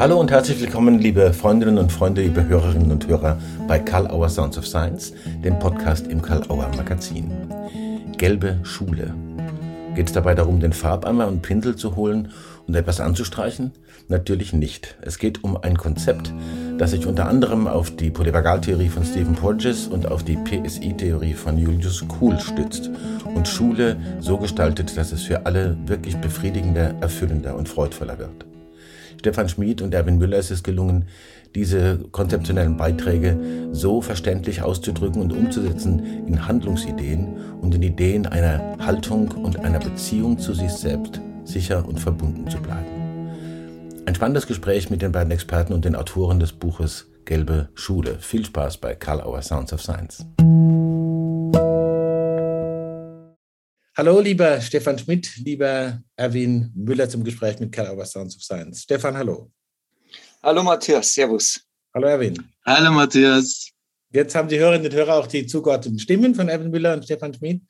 Hallo und herzlich willkommen, liebe Freundinnen und Freunde, liebe Hörerinnen und Hörer bei Karl Auer Sounds of Science, dem Podcast im Karl Auer Magazin. Gelbe Schule. Geht es dabei darum, den Farbeimer und Pinsel zu holen und etwas anzustreichen? Natürlich nicht. Es geht um ein Konzept, das sich unter anderem auf die Polyvagaltheorie von Stephen Porges und auf die PSI-Theorie von Julius Kuhl stützt und Schule so gestaltet, dass es für alle wirklich befriedigender, erfüllender und freudvoller wird. Stefan Schmid und Erwin Müller ist es gelungen, diese konzeptionellen Beiträge so verständlich auszudrücken und umzusetzen in Handlungsideen und in Ideen einer Haltung und einer Beziehung zu sich selbst, sicher und verbunden zu bleiben. Ein spannendes Gespräch mit den beiden Experten und den Autoren des Buches Gelbe Schule. Viel Spaß bei Karl Auer Sounds of Science. Hallo, lieber Stefan Schmidt, lieber Erwin Müller zum Gespräch mit Karl Auer Sounds of Science. Stefan, hallo. Hallo Matthias, Servus. Hallo Erwin. Hallo Matthias. Jetzt haben die Hörerinnen und Hörer auch die zugeordneten Stimmen von Erwin Müller und Stefan Schmid.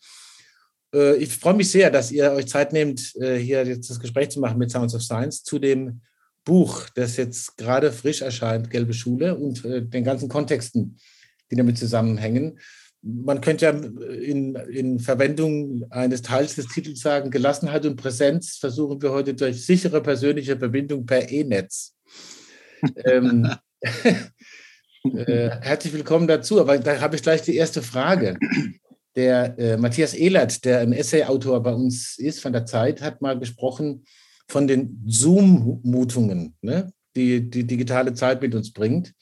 Äh, ich freue mich sehr, dass ihr euch Zeit nehmt, äh, hier jetzt das Gespräch zu machen mit Sounds of Science zu dem Buch, das jetzt gerade frisch erscheint, Gelbe Schule, und äh, den ganzen Kontexten, die damit zusammenhängen. Man könnte ja in, in Verwendung eines Teils des Titels sagen, Gelassenheit und Präsenz versuchen wir heute durch sichere persönliche Verbindung per E-Netz ähm, äh, herzlich willkommen dazu. Aber da habe ich gleich die erste Frage. Der äh, Matthias Ehlert, der ein Essay-Autor bei uns ist von der Zeit, hat mal gesprochen von den Zoom-Mutungen, ne, die die digitale Zeit mit uns bringt,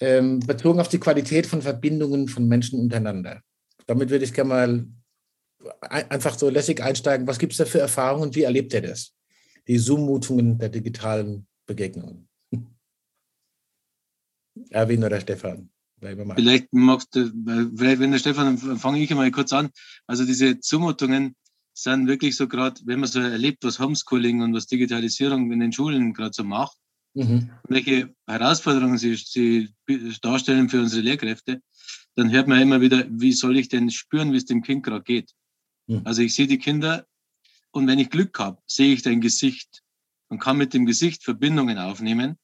ähm, bezogen auf die Qualität von Verbindungen von Menschen untereinander. Damit würde ich gerne mal einfach so lässig einsteigen. Was gibt es da für Erfahrungen und wie erlebt er das? Die Zoom-Mutungen der digitalen Begegnungen. Erwin oder Stefan? Vielleicht du, vielleicht, wenn der Stefan, fange ich mal kurz an. Also diese Zumutungen sind wirklich so gerade, wenn man so erlebt, was Homeschooling und was Digitalisierung in den Schulen gerade so macht, mhm. welche Herausforderungen sie, sie darstellen für unsere Lehrkräfte, dann hört man immer wieder, wie soll ich denn spüren, wie es dem Kind gerade geht. Mhm. Also ich sehe die Kinder und wenn ich Glück habe, sehe ich dein Gesicht und kann mit dem Gesicht Verbindungen aufnehmen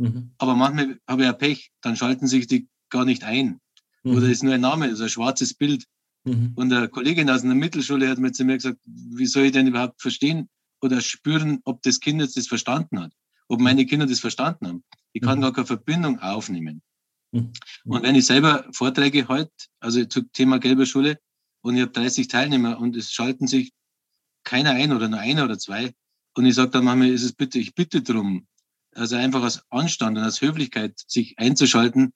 Mhm. Aber manchmal habe ich ja Pech, dann schalten sich die gar nicht ein. Mhm. Oder ist nur ein Name, also ein schwarzes Bild. Mhm. Und eine Kollegin aus einer Mittelschule hat mir zu mir gesagt, wie soll ich denn überhaupt verstehen oder spüren, ob das Kind jetzt das verstanden hat? Ob meine Kinder das verstanden haben? Ich kann mhm. gar keine Verbindung aufnehmen. Mhm. Und wenn ich selber Vorträge halte, also zum Thema gelbe Schule, und ich habe 30 Teilnehmer und es schalten sich keiner ein oder nur einer oder zwei, und ich sage dann manchmal, ist es bitte, ich bitte drum, also einfach aus Anstand und aus Höflichkeit sich einzuschalten,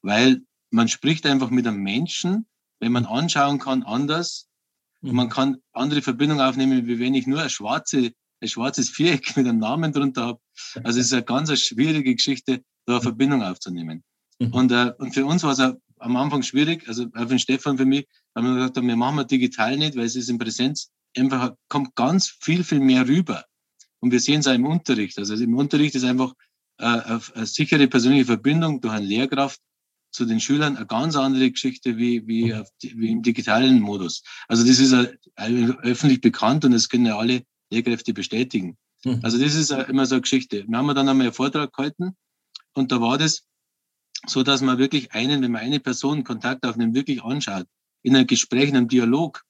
weil man spricht einfach mit einem Menschen, wenn man anschauen kann, anders. Und man mhm. kann andere Verbindungen aufnehmen, wie wenn ich nur ein, schwarze, ein schwarzes Viereck mit einem Namen drunter habe. Also es ist eine ganz schwierige Geschichte, da eine Verbindung aufzunehmen. Mhm. Und, äh, und für uns war es am Anfang schwierig, also auch für den Stefan, für mich, haben wir gesagt, wir machen wir digital nicht, weil es ist in Präsenz einfach, kommt ganz viel, viel mehr rüber. Und wir sehen es auch im Unterricht. Also im Unterricht ist einfach äh, eine sichere persönliche Verbindung durch eine Lehrkraft zu den Schülern eine ganz andere Geschichte wie, wie, mhm. wie im digitalen Modus. Also das ist öffentlich bekannt und das können ja alle Lehrkräfte bestätigen. Mhm. Also das ist immer so eine Geschichte. Wir haben dann einmal einen Vortrag gehalten und da war das so, dass man wirklich einen, wenn man eine Person Kontakt aufnimmt, wirklich anschaut, in einem Gespräch, in einem Dialog,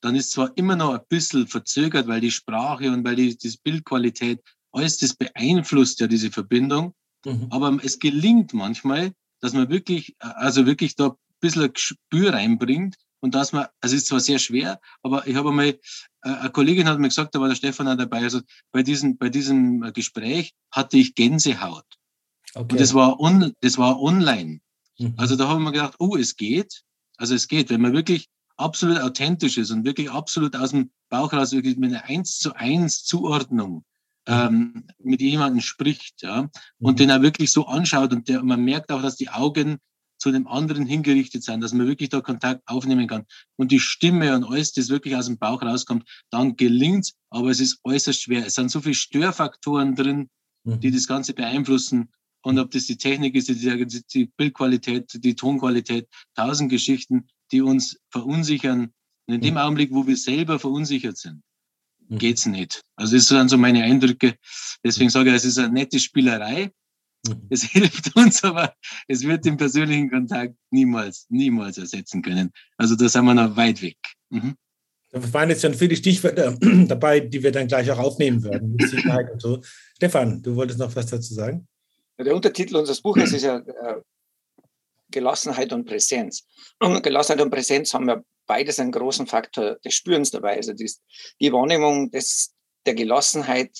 dann ist zwar immer noch ein bisschen verzögert, weil die Sprache und weil die, die Bildqualität, alles das beeinflusst ja diese Verbindung. Mhm. Aber es gelingt manchmal, dass man wirklich, also wirklich da ein bisschen ein Gespür reinbringt und dass man, also es ist zwar sehr schwer, aber ich habe einmal, äh, eine Kollegin hat mir gesagt, da war der Stefan auch dabei, also bei diesem, bei diesem Gespräch hatte ich Gänsehaut. Okay. Und das war, on, das war online. Mhm. Also da habe ich mir gedacht, oh, es geht. Also es geht, wenn man wirklich absolut authentisch ist und wirklich absolut aus dem Bauch raus wirklich mit einer eins zu eins Zuordnung ähm, mit jemandem spricht, ja, und mhm. den er wirklich so anschaut und der, man merkt auch, dass die Augen zu dem anderen hingerichtet sind, dass man wirklich da Kontakt aufnehmen kann und die Stimme und alles, das wirklich aus dem Bauch rauskommt, dann gelingt aber es ist äußerst schwer. Es sind so viele Störfaktoren drin, mhm. die das Ganze beeinflussen. Und ob das die Technik ist, die, die Bildqualität, die Tonqualität, tausend Geschichten, die uns verunsichern. Und in dem Augenblick, wo wir selber verunsichert sind, mhm. geht's nicht. Also das sind so meine Eindrücke. Deswegen sage ich, es ist eine nette Spielerei. Es hilft uns, aber es wird den persönlichen Kontakt niemals, niemals ersetzen können. Also da sind wir noch weit weg. Mhm. Da waren jetzt schon viele Stichwörter dabei, die wir dann gleich auch aufnehmen werden, so. Stefan, du wolltest noch was dazu sagen? Der Untertitel unseres Buches ist ja äh, Gelassenheit und Präsenz. Und Gelassenheit und Präsenz haben ja beides einen großen Faktor des Spürens dabei. Also die, die Wahrnehmung des, der Gelassenheit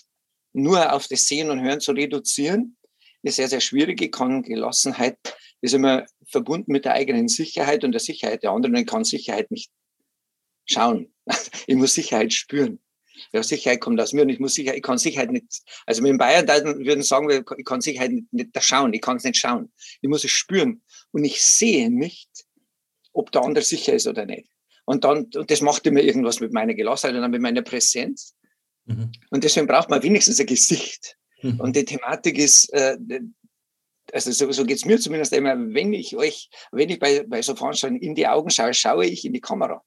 nur auf das Sehen und Hören zu reduzieren, ist sehr, sehr schwierig. Ich kann Gelassenheit ist immer verbunden mit der eigenen Sicherheit und der Sicherheit der anderen. Ich kann Sicherheit nicht schauen. Ich muss Sicherheit spüren. Ja, Sicherheit kommt aus mir und ich muss Sicherheit, ich kann Sicherheit nicht, also wir in Bayern würden sagen, ich kann Sicherheit nicht, nicht schauen, ich kann es nicht schauen. Ich muss es spüren. Und ich sehe nicht, ob der andere sicher ist oder nicht. Und dann, und das macht immer irgendwas mit meiner Gelassenheit und dann mit meiner Präsenz. Mhm. Und deswegen braucht man wenigstens ein Gesicht. Mhm. Und die Thematik ist, äh, also so, so geht es mir zumindest immer, wenn ich euch, wenn ich bei, bei so Veranstaltungen in die Augen schaue, schaue ich in die Kamera.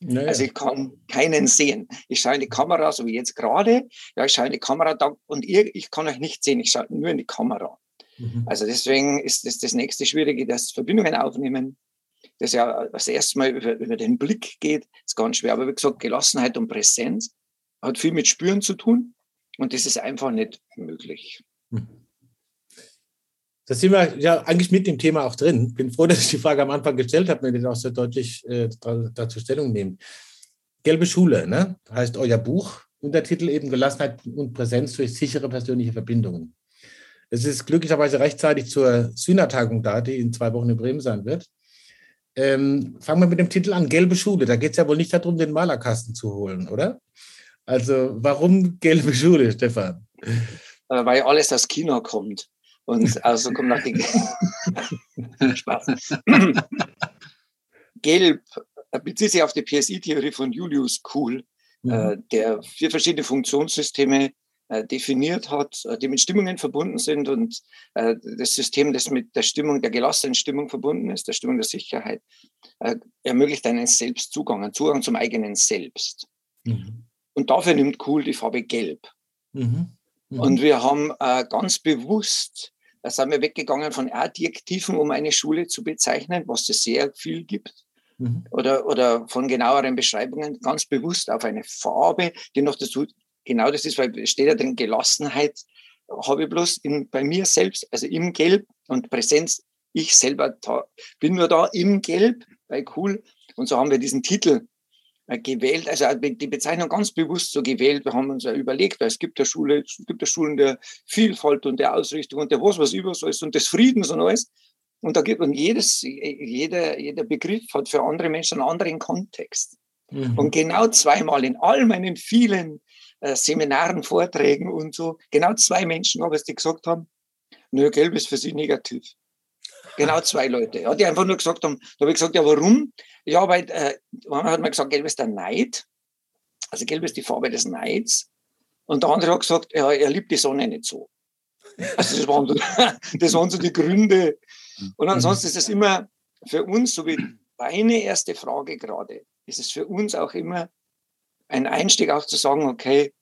Naja. Also ich kann keinen sehen. Ich schaue in die Kamera, so wie jetzt gerade. Ja, ich schaue in die Kamera da, und ihr, ich kann euch nicht sehen. Ich schaue nur in die Kamera. Mhm. Also deswegen ist das das nächste Schwierige, dass Verbindungen aufnehmen, das ja das erste Mal über, über den Blick geht, ist ganz schwer. Aber wie gesagt, Gelassenheit und Präsenz hat viel mit Spüren zu tun und das ist einfach nicht möglich. Mhm. Da sind wir ja eigentlich mit dem Thema auch drin. Bin froh, dass ich die Frage am Anfang gestellt habe, wenn ihr auch so deutlich äh, dazu Stellung nehmt. Gelbe Schule, ne? heißt euer Buch. Untertitel eben Gelassenheit und Präsenz durch sichere persönliche Verbindungen. Es ist glücklicherweise rechtzeitig zur Sühnertagung da, die in zwei Wochen in Bremen sein wird. Ähm, fangen wir mit dem Titel an, Gelbe Schule. Da geht es ja wohl nicht darum, den Malerkasten zu holen, oder? Also warum gelbe Schule, Stefan? Äh, weil alles aus China kommt. Und also kommt nach die Spaß. Gelb bezieht sich auf die PSI-Theorie von Julius Kuhl, mhm. äh, der vier verschiedene Funktionssysteme äh, definiert hat, äh, die mit Stimmungen verbunden sind und äh, das System, das mit der Stimmung, der gelassenen Stimmung verbunden ist, der Stimmung der Sicherheit, äh, ermöglicht einen Selbstzugang, einen Zugang zum eigenen Selbst. Mhm. Und dafür nimmt Kuhl die Farbe Gelb. Mhm. Mhm. Und wir haben äh, ganz bewusst da sind wir weggegangen von Adjektiven, um eine Schule zu bezeichnen, was es sehr viel gibt. Mhm. Oder, oder von genaueren Beschreibungen ganz bewusst auf eine Farbe, die noch dazu, genau das ist, weil steht ja drin, Gelassenheit habe ich bloß in, bei mir selbst, also im Gelb und Präsenz, ich selber da, bin nur da im Gelb, bei cool. Und so haben wir diesen Titel gewählt, also äh, die Bezeichnung ganz bewusst so gewählt. Wir haben uns ja überlegt, weil es gibt ja Schule, es gibt ja Schulen der Vielfalt und der Ausrichtung und der was, was über so ist und des Friedens und alles. Und da gibt und jedes, jeder, jeder Begriff hat für andere Menschen einen anderen Kontext. Mhm. Und genau zweimal in all meinen vielen äh, Seminaren, Vorträgen und so, genau zwei Menschen habe ich, die gesagt haben, nö, Gelb ist für sie negativ. Genau zwei Leute, ja, die einfach nur gesagt haben, da habe ich gesagt, ja, warum? Ja, weil äh, einer hat mir gesagt, gelb ist der Neid. Also gelb ist die Farbe des Neids. Und der andere hat gesagt, ja, er liebt die Sonne nicht so. Also das waren, das waren so die Gründe. Und ansonsten ist es immer für uns, so wie deine erste Frage gerade, ist es für uns auch immer ein Einstieg auch zu sagen, okay,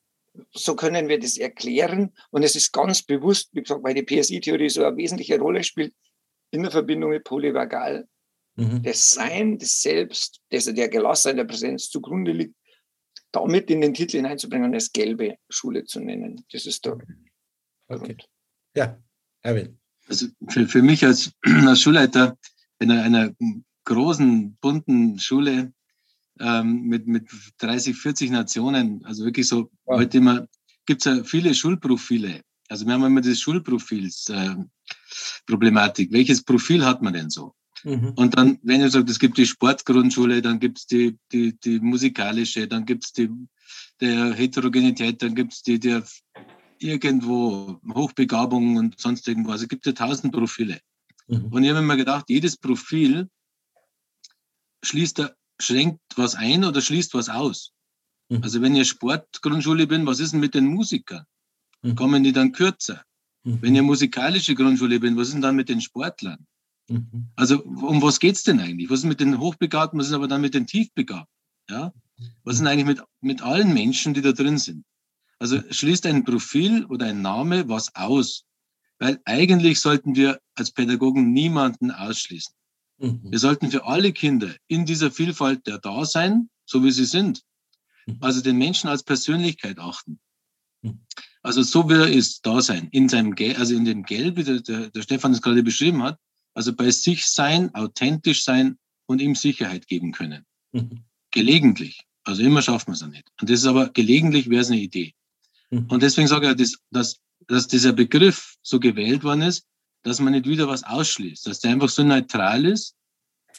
so können wir das erklären. Und es ist ganz bewusst, wie gesagt, weil die PSI-Theorie so eine wesentliche Rolle spielt, in der Verbindung mit Polyvagal. Mhm. Das Sein, das Selbst, das der Gelassenheit der Präsenz zugrunde liegt, damit in den Titel hineinzubringen und es gelbe Schule zu nennen. Das ist der okay. Ja, Erwin. Also für, für mich als, als Schulleiter einer, einer großen, bunten Schule ähm, mit, mit 30, 40 Nationen, also wirklich so, ja. heute immer, gibt es ja viele Schulprofile. Also wir haben immer das Schulprofils äh, Problematik. Welches Profil hat man denn so? Mhm. Und dann, wenn ihr sagt, es gibt die Sportgrundschule, dann gibt es die, die, die musikalische, dann gibt es die der Heterogenität, dann gibt es die der irgendwo Hochbegabung und sonst irgendwo. Also es gibt ja tausend Profile. Mhm. Und ich habe mir gedacht, jedes Profil schließt schränkt was ein oder schließt was aus. Mhm. Also wenn ihr Sportgrundschule bin, was ist denn mit den Musikern? Mhm. Kommen die dann kürzer? Mhm. Wenn ihr musikalische Grundschule bin, was ist denn dann mit den Sportlern? Mhm. Also um was geht's denn eigentlich? Was ist mit den Hochbegabten, was ist aber dann mit den Tiefbegabten? Ja? Was ist denn eigentlich mit, mit allen Menschen, die da drin sind? Also schließt ein Profil oder ein Name was aus? Weil eigentlich sollten wir als Pädagogen niemanden ausschließen. Mhm. Wir sollten für alle Kinder in dieser Vielfalt der da sein, so wie sie sind. Mhm. Also den Menschen als Persönlichkeit achten. Also so wie er ist, da sein, in seinem Gel, also in dem Gelb, wie der, der, der Stefan es gerade beschrieben hat, also bei sich sein, authentisch sein und ihm Sicherheit geben können. Mhm. Gelegentlich. Also immer schafft man es nicht. Und das ist aber gelegentlich wäre es eine Idee. Mhm. Und deswegen sage ich, dass, dass, dass dieser Begriff so gewählt worden ist, dass man nicht wieder was ausschließt, dass der einfach so neutral ist,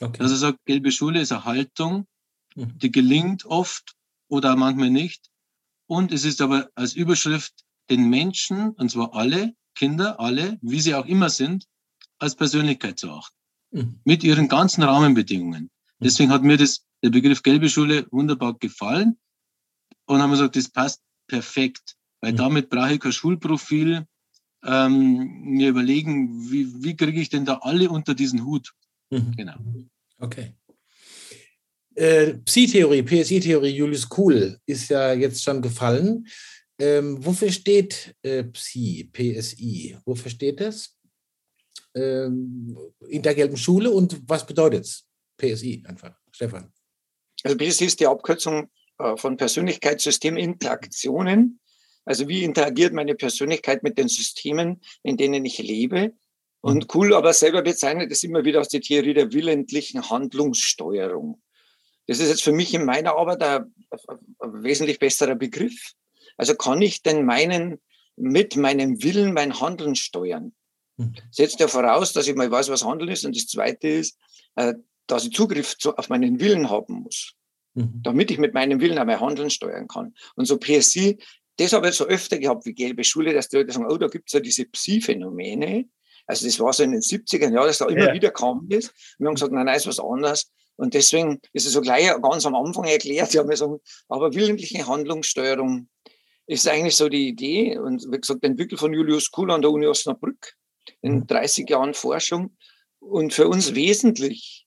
okay. dass er sagt, gelbe Schule ist eine Haltung, mhm. die gelingt oft oder manchmal nicht. Und es ist aber als Überschrift den Menschen, und zwar alle Kinder, alle, wie sie auch immer sind, als Persönlichkeit zu achten. Mhm. Mit ihren ganzen Rahmenbedingungen. Mhm. Deswegen hat mir das, der Begriff gelbe Schule wunderbar gefallen. Und haben wir gesagt, das passt perfekt, weil mhm. damit brauche ich kein Schulprofil, ähm, mir überlegen, wie, wie kriege ich denn da alle unter diesen Hut? Mhm. Genau. Okay. Äh, Psi-Theorie, PSI-Theorie, Julius Kuhl ist ja jetzt schon gefallen. Ähm, wofür steht äh, Psi, PSI? Wofür steht das? Ähm, in der gelben Schule und was bedeutet es? PSI einfach, Stefan. Also PSI ist die Abkürzung äh, von Persönlichkeitssysteminteraktionen. Also wie interagiert meine Persönlichkeit mit den Systemen, in denen ich lebe? Und mhm. cool, aber selber bezeichnet es immer wieder aus der Theorie der willentlichen Handlungssteuerung. Das ist jetzt für mich in meiner Arbeit ein, ein wesentlich besserer Begriff. Also kann ich denn meinen, mit meinem Willen mein Handeln steuern? Mhm. Setzt ja voraus, dass ich mal weiß, was Handeln ist. Und das Zweite ist, äh, dass ich Zugriff auf meinen Willen haben muss, mhm. damit ich mit meinem Willen auch mein Handeln steuern kann. Und so PSI das habe ich so öfter gehabt wie gelbe Schule, dass die Leute sagen, oh, da gibt es ja diese Psi-Phänomene. Also das war so in den 70er Jahren, dass da immer ja. wieder kam das. Wir haben gesagt, nein, nein, ist was anderes. Und deswegen ist es so gleich ganz am Anfang erklärt, ja, wir sagen, aber willentliche Handlungssteuerung ist eigentlich so die Idee. Und wie gesagt, entwickelt von Julius Kuhl an der Uni Osnabrück in 30 mhm. Jahren Forschung. Und für uns wesentlich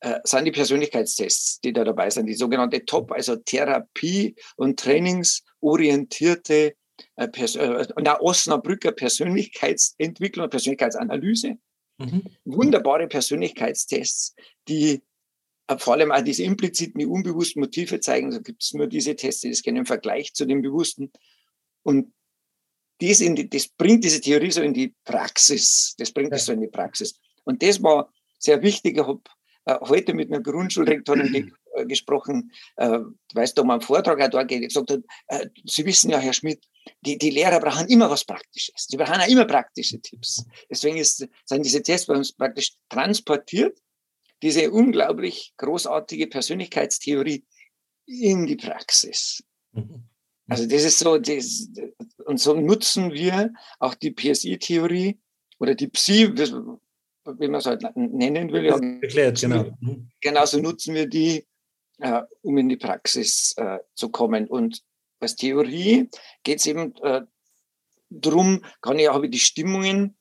äh, sind die Persönlichkeitstests, die da dabei sind, die sogenannte TOP, also Therapie- und Trainingsorientierte äh, Pers äh, Osnabrücker Persönlichkeitsentwicklung, Persönlichkeitsanalyse. Mhm. Wunderbare Persönlichkeitstests, die vor allem auch diese impliziten, die unbewussten Motive zeigen. Da gibt es nur diese Tests, die das kennen im Vergleich zu den bewussten. Und dies die, das bringt diese Theorie so in die Praxis. Das bringt es ja. so in die Praxis. Und das war sehr wichtig. Ich habe äh, heute mit einer Grundschulrektorin ge äh, gesprochen, äh, weißt du, um einen Vortrag auch da geht, gesagt hat, äh, Sie wissen ja, Herr Schmidt, die, die Lehrer brauchen immer was Praktisches. Sie brauchen auch immer praktische Tipps. Deswegen ist, sind diese Tests bei uns praktisch transportiert, diese unglaublich großartige Persönlichkeitstheorie in die Praxis. Mhm. Also das ist so, das, und so nutzen wir auch die PSI-Theorie oder die Psi, wie man es halt nennen will. Ja, erklärt, genau. Mhm. Genauso nutzen wir die, äh, um in die Praxis äh, zu kommen. Und als Theorie geht es eben äh, darum, kann ich auch die Stimmungen,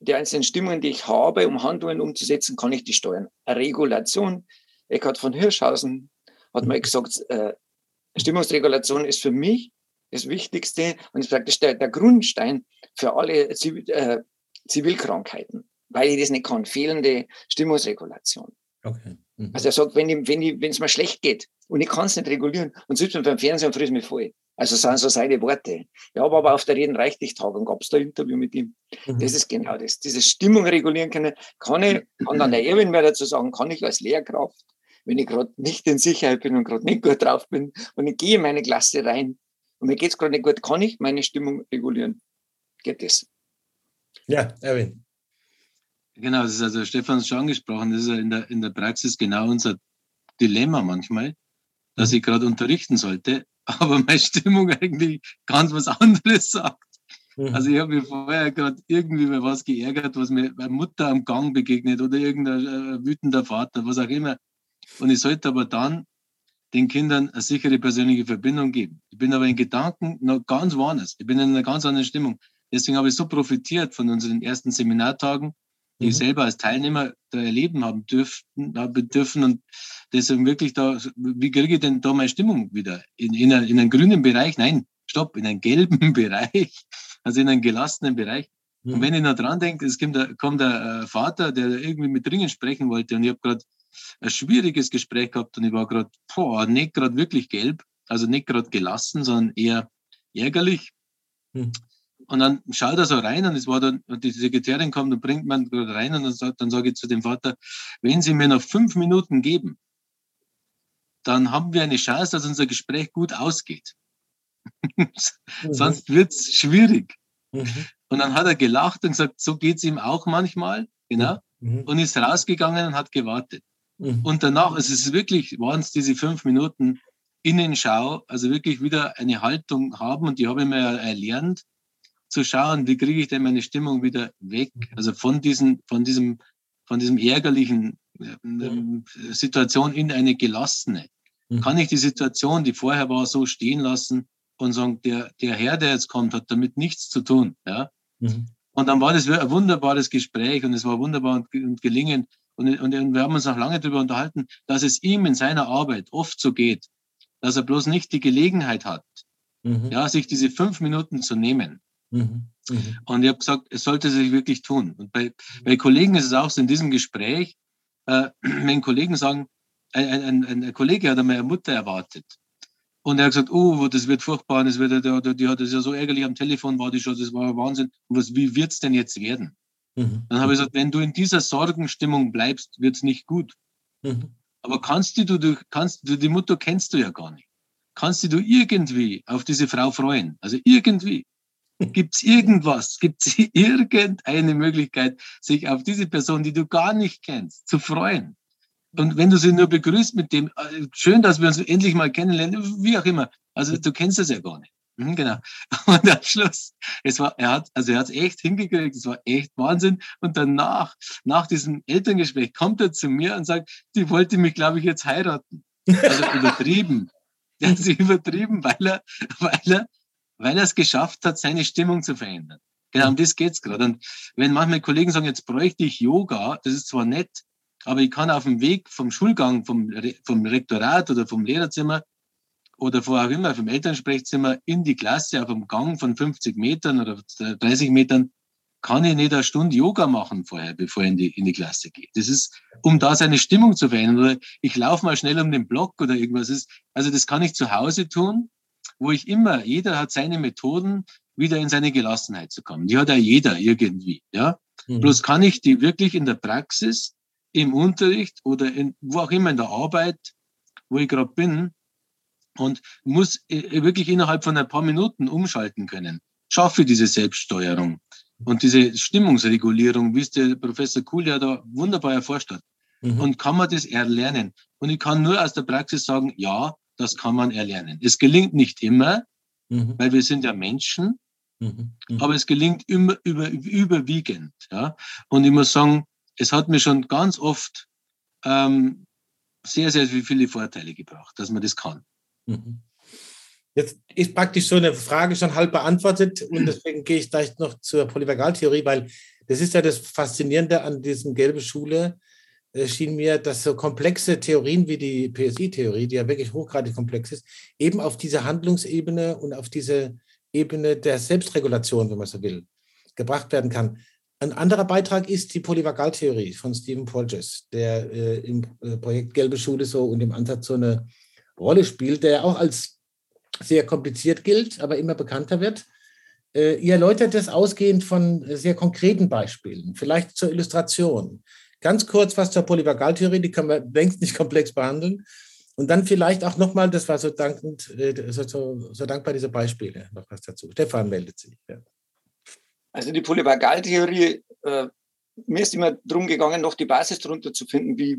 die einzelnen Stimmungen, die ich habe, um Handlungen umzusetzen, kann ich die steuern. Regulation, Eckhard von Hirschhausen hat mal gesagt, äh, Stimmungsregulation ist für mich das Wichtigste und ist praktisch der, der Grundstein für alle Zivil, äh, Zivilkrankheiten weil ich das nicht kann. Fehlende Stimmungsregulation. Okay. Mhm. Also er sagt, wenn es wenn mir schlecht geht und ich kann es nicht regulieren und sitzt mir beim Fernsehen und frisst mich voll. Also sind so seine Worte. Ja, aber auf der Reden reicht nicht Tagung gab es da ein Interview mit ihm. Mhm. Das ist genau das. Diese Stimmung regulieren können, kann ich, kann dann der Erwin mehr dazu sagen, kann ich als Lehrkraft, wenn ich gerade nicht in Sicherheit bin und gerade nicht gut drauf bin und ich gehe in meine Klasse rein und mir geht es gerade nicht gut, kann ich meine Stimmung regulieren. Geht das? Ja, Erwin. Genau, das ist also Stefan schon angesprochen, das ist ja in der, in der Praxis genau unser Dilemma manchmal, dass ich gerade unterrichten sollte, aber meine Stimmung eigentlich ganz was anderes sagt. Mhm. Also ich habe mir vorher gerade irgendwie mal was geärgert, was mir meine Mutter am Gang begegnet oder irgendein äh, wütender Vater, was auch immer. Und ich sollte aber dann den Kindern eine sichere persönliche Verbindung geben. Ich bin aber in Gedanken noch ganz woanders. Ich bin in einer ganz anderen Stimmung. Deswegen habe ich so profitiert von unseren ersten Seminartagen, die mhm. ich selber als Teilnehmer da erleben haben dürften, haben dürfen und deswegen wirklich da, wie kriege ich denn da meine Stimmung wieder? In, in, einen, in einen grünen Bereich? Nein, stopp, in einen gelben Bereich, also in einen gelassenen Bereich. Mhm. Und wenn ich noch dran denke, es kommt der, kommt der äh, Vater, der irgendwie mit dringend sprechen wollte und ich habe gerade ein schwieriges Gespräch gehabt und ich war gerade, nicht gerade wirklich gelb, also nicht gerade gelassen, sondern eher ärgerlich. Mhm. Und dann schaut er so rein und es war dann, und die Sekretärin kommt und bringt man gerade rein und dann, sagt, dann sage ich zu dem Vater, wenn Sie mir noch fünf Minuten geben, dann haben wir eine Chance, dass unser Gespräch gut ausgeht. mhm. Sonst wird's schwierig. Mhm. Und dann hat er gelacht und gesagt, so geht's ihm auch manchmal, genau, mhm. und ist rausgegangen und hat gewartet. Mhm. Und danach, es ist wirklich, waren es diese fünf Minuten Innenschau, also wirklich wieder eine Haltung haben und die habe ich mir erlernt, zu schauen, wie kriege ich denn meine Stimmung wieder weg, also von diesem, von diesem, von diesem ärgerlichen äh, Situation in eine gelassene. Mhm. Kann ich die Situation, die vorher war, so stehen lassen und sagen, der, der Herr, der jetzt kommt, hat damit nichts zu tun, ja. Mhm. Und dann war das ein wunderbares Gespräch und es war wunderbar und, und gelingen. Und, und, und wir haben uns auch lange darüber unterhalten, dass es ihm in seiner Arbeit oft so geht, dass er bloß nicht die Gelegenheit hat, mhm. ja, sich diese fünf Minuten zu nehmen. Mhm. Mhm. Und ich habe gesagt, es sollte sich wirklich tun. Und bei, bei Kollegen ist es auch so in diesem Gespräch, äh, wenn Kollegen sagen, ein, ein, ein, ein Kollege hat einmal eine Mutter erwartet. Und er hat gesagt, oh, das wird furchtbar, das wird, die, die hat es ja so ärgerlich am Telefon, war die schon, das war Wahnsinn. Und was, wie wird's denn jetzt werden? Mhm. Dann habe ich gesagt, wenn du in dieser Sorgenstimmung bleibst, wird's nicht gut. Mhm. Aber kannst du, du kannst du, die Mutter kennst du ja gar nicht. Kannst du irgendwie auf diese Frau freuen? Also irgendwie. Gibt es irgendwas? Gibt es irgendeine Möglichkeit, sich auf diese Person, die du gar nicht kennst, zu freuen? Und wenn du sie nur begrüßt mit dem, äh, schön, dass wir uns endlich mal kennenlernen, wie auch immer. Also du kennst es ja gar nicht. Mhm, genau. Und am Schluss, es war, er hat, also er hat es echt hingekriegt, es war echt Wahnsinn. Und danach, nach diesem Elterngespräch, kommt er zu mir und sagt, die wollte mich, glaube ich, jetzt heiraten. Also übertrieben. Der hat sich übertrieben, weil er, weil er weil er es geschafft hat, seine Stimmung zu verändern. Genau, um das geht's gerade. Und wenn manchmal Kollegen sagen, jetzt bräuchte ich Yoga, das ist zwar nett, aber ich kann auf dem Weg vom Schulgang, vom, vom Rektorat oder vom Lehrerzimmer oder wo auch immer, vom Elternsprechzimmer in die Klasse auf einem Gang von 50 Metern oder 30 Metern, kann ich nicht eine Stunde Yoga machen vorher, bevor ich in die, in die Klasse gehe. Das ist, um da seine Stimmung zu verändern. Oder ich laufe mal schnell um den Block oder irgendwas. Also das kann ich zu Hause tun wo ich immer, jeder hat seine Methoden, wieder in seine Gelassenheit zu kommen. Die hat ja jeder irgendwie, ja. Mhm. Bloß kann ich die wirklich in der Praxis, im Unterricht oder in, wo auch immer in der Arbeit, wo ich gerade bin, und muss äh, wirklich innerhalb von ein paar Minuten umschalten können. Schaffe diese Selbststeuerung und diese Stimmungsregulierung, wie es der Professor Kuhl ja da wunderbar erforscht hat. Mhm. Und kann man das erlernen? Und ich kann nur aus der Praxis sagen, ja, das kann man erlernen. Es gelingt nicht immer, mhm. weil wir sind ja Menschen, mhm. Mhm. aber es gelingt immer über, überwiegend. Ja? Und ich muss sagen, es hat mir schon ganz oft ähm, sehr, sehr viele Vorteile gebracht, dass man das kann. Mhm. Jetzt ist praktisch so eine Frage schon halb beantwortet und deswegen gehe ich gleich noch zur Polyvagaltheorie, weil das ist ja das Faszinierende an diesem gelben Schule, schien mir, dass so komplexe Theorien wie die PSI-Theorie, die ja wirklich hochgradig komplex ist, eben auf diese Handlungsebene und auf diese Ebene der Selbstregulation, wenn man so will, gebracht werden kann. Ein anderer Beitrag ist die Polyvagaltheorie von Stephen Porges, der äh, im äh, Projekt Gelbe Schule so und im Ansatz so eine Rolle spielt, der auch als sehr kompliziert gilt, aber immer bekannter wird. Äh, ihr erläutert das ausgehend von sehr konkreten Beispielen, vielleicht zur Illustration. Ganz kurz was zur Polyvagaltheorie, die kann man längst nicht komplex behandeln. Und dann vielleicht auch nochmal, das war so, dankend, äh, so, so, so, dankbar, diese Beispiele, noch was dazu. Stefan meldet sich. Ja. Also die Polyvagaltheorie, äh, mir ist immer darum gegangen, noch die Basis darunter zu finden, wie,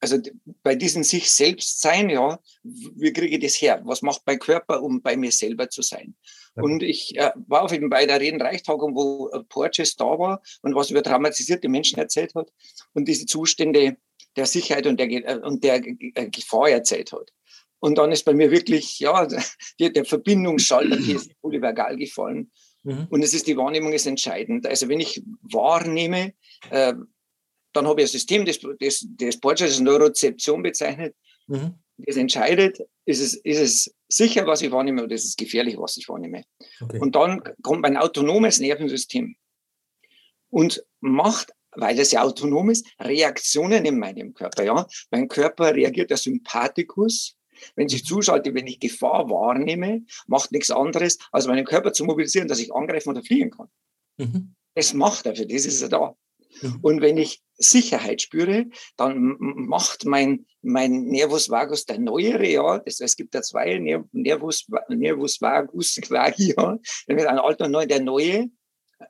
also bei diesem sich selbst sein, ja, wie kriege ich das her? Was macht mein Körper, um bei mir selber zu sein? Ja. Und ich äh, war auf eben bei der Reden-Reichtagung, wo äh, Porges da war und was über traumatisierte Menschen erzählt hat und diese Zustände der Sicherheit und der, äh, und der äh, Gefahr erzählt hat. Und dann ist bei mir wirklich, ja, der, der Verbindungsschalter PSI Polyvergal gefallen. Mhm. Und es ist die Wahrnehmung ist entscheidend. Also wenn ich wahrnehme, dann habe ich ein System, das, das, das Porcher als Neurozeption bezeichnet, mhm. das entscheidet, ist es, ist es sicher, was ich wahrnehme, oder ist es gefährlich, was ich wahrnehme. Okay. Und dann kommt mein autonomes Nervensystem und macht, weil es ja autonom ist, Reaktionen in meinem Körper. Ja? Mein Körper reagiert der Sympathikus, wenn ich zuschalte, wenn ich Gefahr wahrnehme, macht nichts anderes, als meinen Körper zu mobilisieren, dass ich angreifen oder fliehen kann. Mhm. Das macht er, für das ist er da. Und wenn ich Sicherheit spüre, dann macht mein, mein Nervus vagus der neuere, ja, das, es gibt da zwei, Nervus, Nervus vagus quagi, ja, mit einem alten und neuen, der neue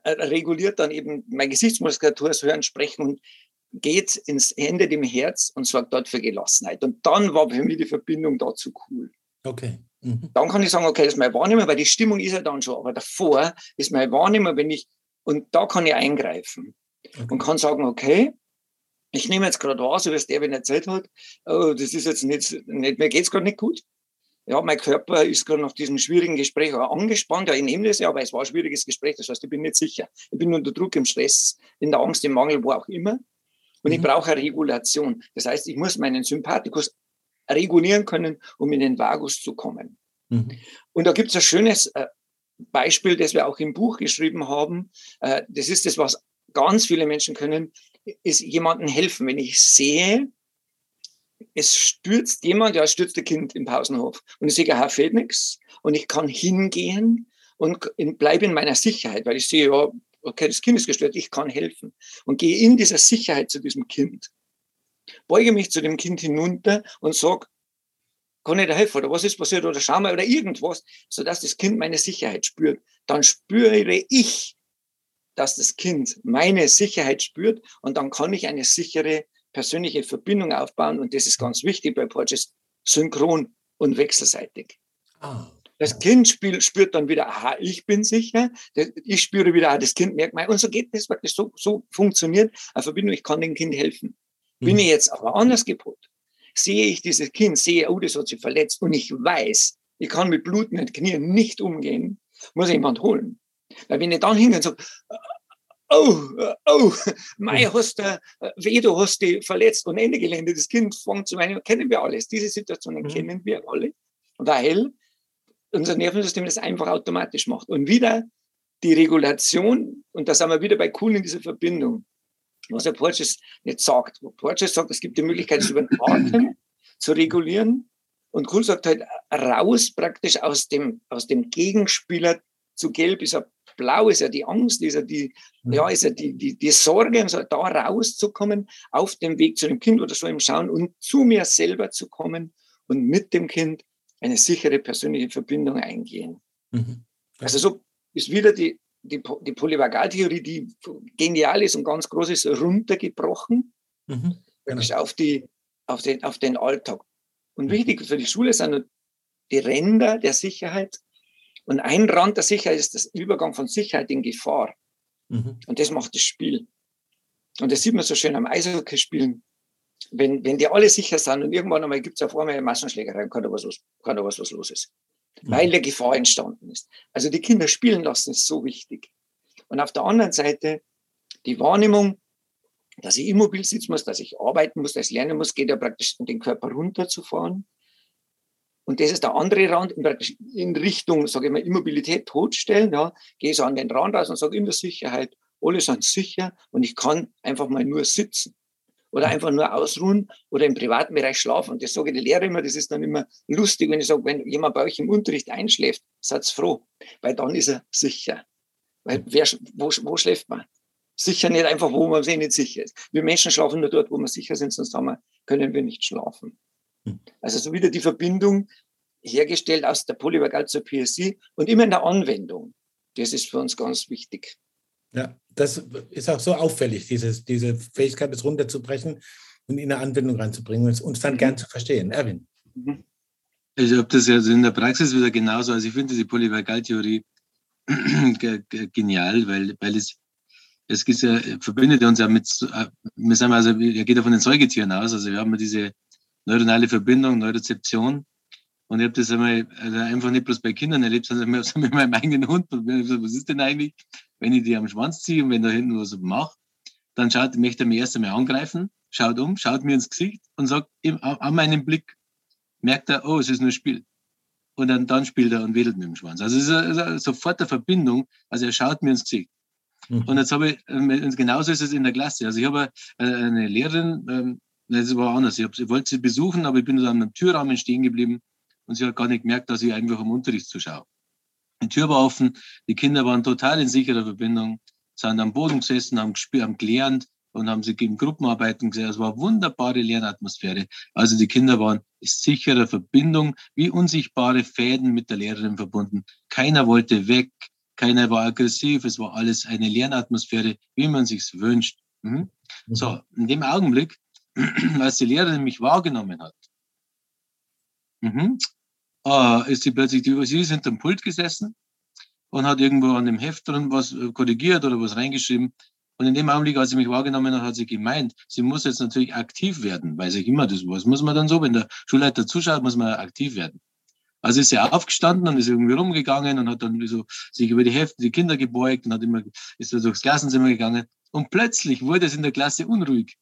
äh, reguliert dann eben meine Gesichtsmuskulatur, das Hören, Sprechen und geht ins Ende dem Herz und sorgt dort für Gelassenheit. Und dann war für mich die Verbindung dazu cool. Okay. Mhm. Dann kann ich sagen, okay, das ist meine Wahrnehmung, weil die Stimmung ist ja dann schon, aber davor ist meine Wahrnehmung, wenn ich, und da kann ich eingreifen. Und kann sagen, okay, ich nehme jetzt gerade wahr, so wie es der wenn erzählt hat, oh, das ist jetzt nicht, nicht mir geht's gerade nicht gut. Ja, mein Körper ist gerade nach diesem schwierigen Gespräch angespannt. Ja, ich nehme das ja, aber es war ein schwieriges Gespräch. Das heißt, ich bin nicht sicher. Ich bin unter Druck, im Stress, in der Angst, im Mangel, wo auch immer. Und mhm. ich brauche eine Regulation. Das heißt, ich muss meinen Sympathikus regulieren können, um in den Vagus zu kommen. Mhm. Und da gibt es ein schönes äh, Beispiel, das wir auch im Buch geschrieben haben. Äh, das ist das, was ganz viele Menschen können, ist jemandem helfen. Wenn ich sehe, es stürzt jemand, ja, es stürzt ein Kind im Pausenhof und ich sehe, aha, fehlt nichts und ich kann hingehen und bleibe in meiner Sicherheit, weil ich sehe, ja, okay, das Kind ist gestört, ich kann helfen und gehe in dieser Sicherheit zu diesem Kind. Beuge mich zu dem Kind hinunter und sage, kann ich da helfen oder was ist passiert oder schau mal oder irgendwas, sodass das Kind meine Sicherheit spürt. Dann spüre ich, dass das Kind meine Sicherheit spürt und dann kann ich eine sichere persönliche Verbindung aufbauen und das ist ganz wichtig bei Porges, synchron und wechselseitig. Ah. Das Kind spiel, spürt dann wieder, aha, ich bin sicher. Ich spüre wieder, ah, das Kind merkt mal. Und so geht das wirklich. So, so funktioniert eine Verbindung. Ich kann dem Kind helfen. Bin mhm. ich jetzt aber anders gepolt, sehe ich dieses Kind, sehe, oh, das hat sich verletzt und ich weiß, ich kann mit blutenden Knien nicht umgehen, muss ich jemand holen. Weil wenn ich dann hingehe und sage, oh, oh, Mai hast du, weh, du hast dich verletzt und Ende Gelände, das Kind fängt zu meinen, kennen wir alles. Diese Situationen mhm. kennen wir alle, weil unser Nervensystem das einfach automatisch macht. Und wieder die Regulation, und da sind wir wieder bei Kuhn in dieser Verbindung, was der Porges nicht sagt. Porges sagt, es gibt die Möglichkeit, es über den Atem zu regulieren. Und Kuhl sagt halt, raus praktisch aus dem, aus dem Gegenspieler zu gelb ist er blau, ist ja die Angst, ist ja die, mhm. ja, ist ja die, die, die Sorge, so da rauszukommen, auf dem Weg zu dem Kind oder so im Schauen und zu mir selber zu kommen und mit dem Kind eine sichere persönliche Verbindung eingehen. Mhm. Also so ist wieder die, die, die Polyvagaltheorie, die genial ist und ganz groß ist, runtergebrochen mhm. genau. auf, die, auf, den, auf den Alltag. Und mhm. wichtig für die Schule sind die Ränder der Sicherheit. Und ein Rand der Sicherheit ist das Übergang von Sicherheit in Gefahr. Mhm. Und das macht das Spiel. Und das sieht man so schön am Eishockey-Spielen wenn, wenn die alle sicher sind und irgendwann einmal gibt es auf einmal eine Massenschlägerei, kann da was, los, kann da was, was los ist. Mhm. Weil eine Gefahr entstanden ist. Also die Kinder spielen lassen ist so wichtig. Und auf der anderen Seite die Wahrnehmung, dass ich immobil sitzen muss, dass ich arbeiten muss, dass ich lernen muss, geht ja praktisch in den Körper runterzufahren. Und das ist der andere Rand, in, Richtung, sage ich mal, Immobilität totstellen. Ja, gehe so an den Rand raus und sage in der Sicherheit, alle sind sicher und ich kann einfach mal nur sitzen oder einfach nur ausruhen oder im privaten Bereich schlafen. Und das sage ich der Lehrer immer, das ist dann immer lustig, wenn ich sage, wenn jemand bei euch im Unterricht einschläft, seid froh, weil dann ist er sicher. Weil wer, wo, wo schläft man? Sicher nicht einfach, wo man sich nicht sicher ist. Wir Menschen schlafen nur dort, wo wir sicher sind, sonst wir, können wir nicht schlafen. Hm. Also so wieder die Verbindung hergestellt aus der Polyvagal zur PSI und immer in der Anwendung. Das ist für uns ganz wichtig. Ja, das ist auch so auffällig, dieses, diese Fähigkeit, es runterzubrechen und in eine Anwendung reinzubringen und uns dann mhm. gern zu verstehen. Erwin. Mhm. Ich habe das ja in der Praxis wieder genauso. Also ich finde diese Polyvagaltheorie genial, weil, weil es, es ist ja, verbindet uns ja mit, äh, wir sagen also, er geht ja von den Säugetieren aus, also wir haben ja diese neuronale Verbindung, Neurozeption Und ich habe das einmal also einfach nicht bloß bei Kindern erlebt, sondern ich habe mit meinem eigenen Hund. Gesagt, was ist denn eigentlich, wenn ich die am Schwanz ziehe und wenn da hinten was mache, dann schaut, möchte er mich erst einmal angreifen, schaut um, schaut mir ins Gesicht und sagt, an meinem Blick merkt er, oh, es ist nur ein Spiel. Und dann, dann spielt er und wedelt mit dem Schwanz. Also es ist, sofort eine Verbindung. Also er schaut mir ins Gesicht. Mhm. Und jetzt habe ich, und genauso ist es in der Klasse. Also ich habe eine Lehrerin, ähm, das war anders. Ich, hab, ich wollte sie besuchen, aber ich bin dann am Türrahmen stehen geblieben und sie hat gar nicht gemerkt, dass ich einfach am Unterricht zuschaue. Die Tür war offen, die Kinder waren total in sicherer Verbindung, sind am Boden gesessen, haben, gespielt, haben gelernt und haben sich in Gruppenarbeiten gesehen. Es war wunderbare Lernatmosphäre. Also die Kinder waren in sicherer Verbindung, wie unsichtbare Fäden mit der Lehrerin verbunden. Keiner wollte weg, keiner war aggressiv, es war alles eine Lernatmosphäre, wie man sich's wünscht. Mhm. So, in dem Augenblick, als die Lehrerin mich wahrgenommen hat, mhm, äh, ist sie plötzlich, die, sie ist hinterm Pult gesessen und hat irgendwo an dem Heft drin was äh, korrigiert oder was reingeschrieben. Und in dem Augenblick, als sie mich wahrgenommen hat, hat sie gemeint, sie muss jetzt natürlich aktiv werden, weil ich immer das was muss man dann so, wenn der Schulleiter zuschaut, muss man aktiv werden. Also ist sie aufgestanden und ist irgendwie rumgegangen und hat dann so sich über die Hefte, die Kinder gebeugt und hat immer, ist so durchs Klassenzimmer gegangen. Und plötzlich wurde es in der Klasse unruhig.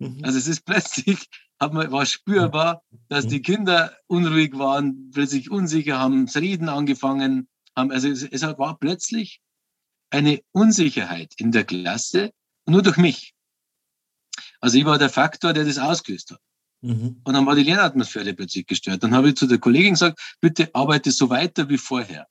Mhm. Also es ist plötzlich, hat man, war spürbar, dass die Kinder unruhig waren, plötzlich unsicher haben, das Reden angefangen haben. Also es, es war plötzlich eine Unsicherheit in der Klasse, nur durch mich. Also ich war der Faktor, der das ausgelöst hat. Mhm. Und dann war die Lernatmosphäre plötzlich gestört. Dann habe ich zu der Kollegin gesagt, bitte arbeite so weiter wie vorher.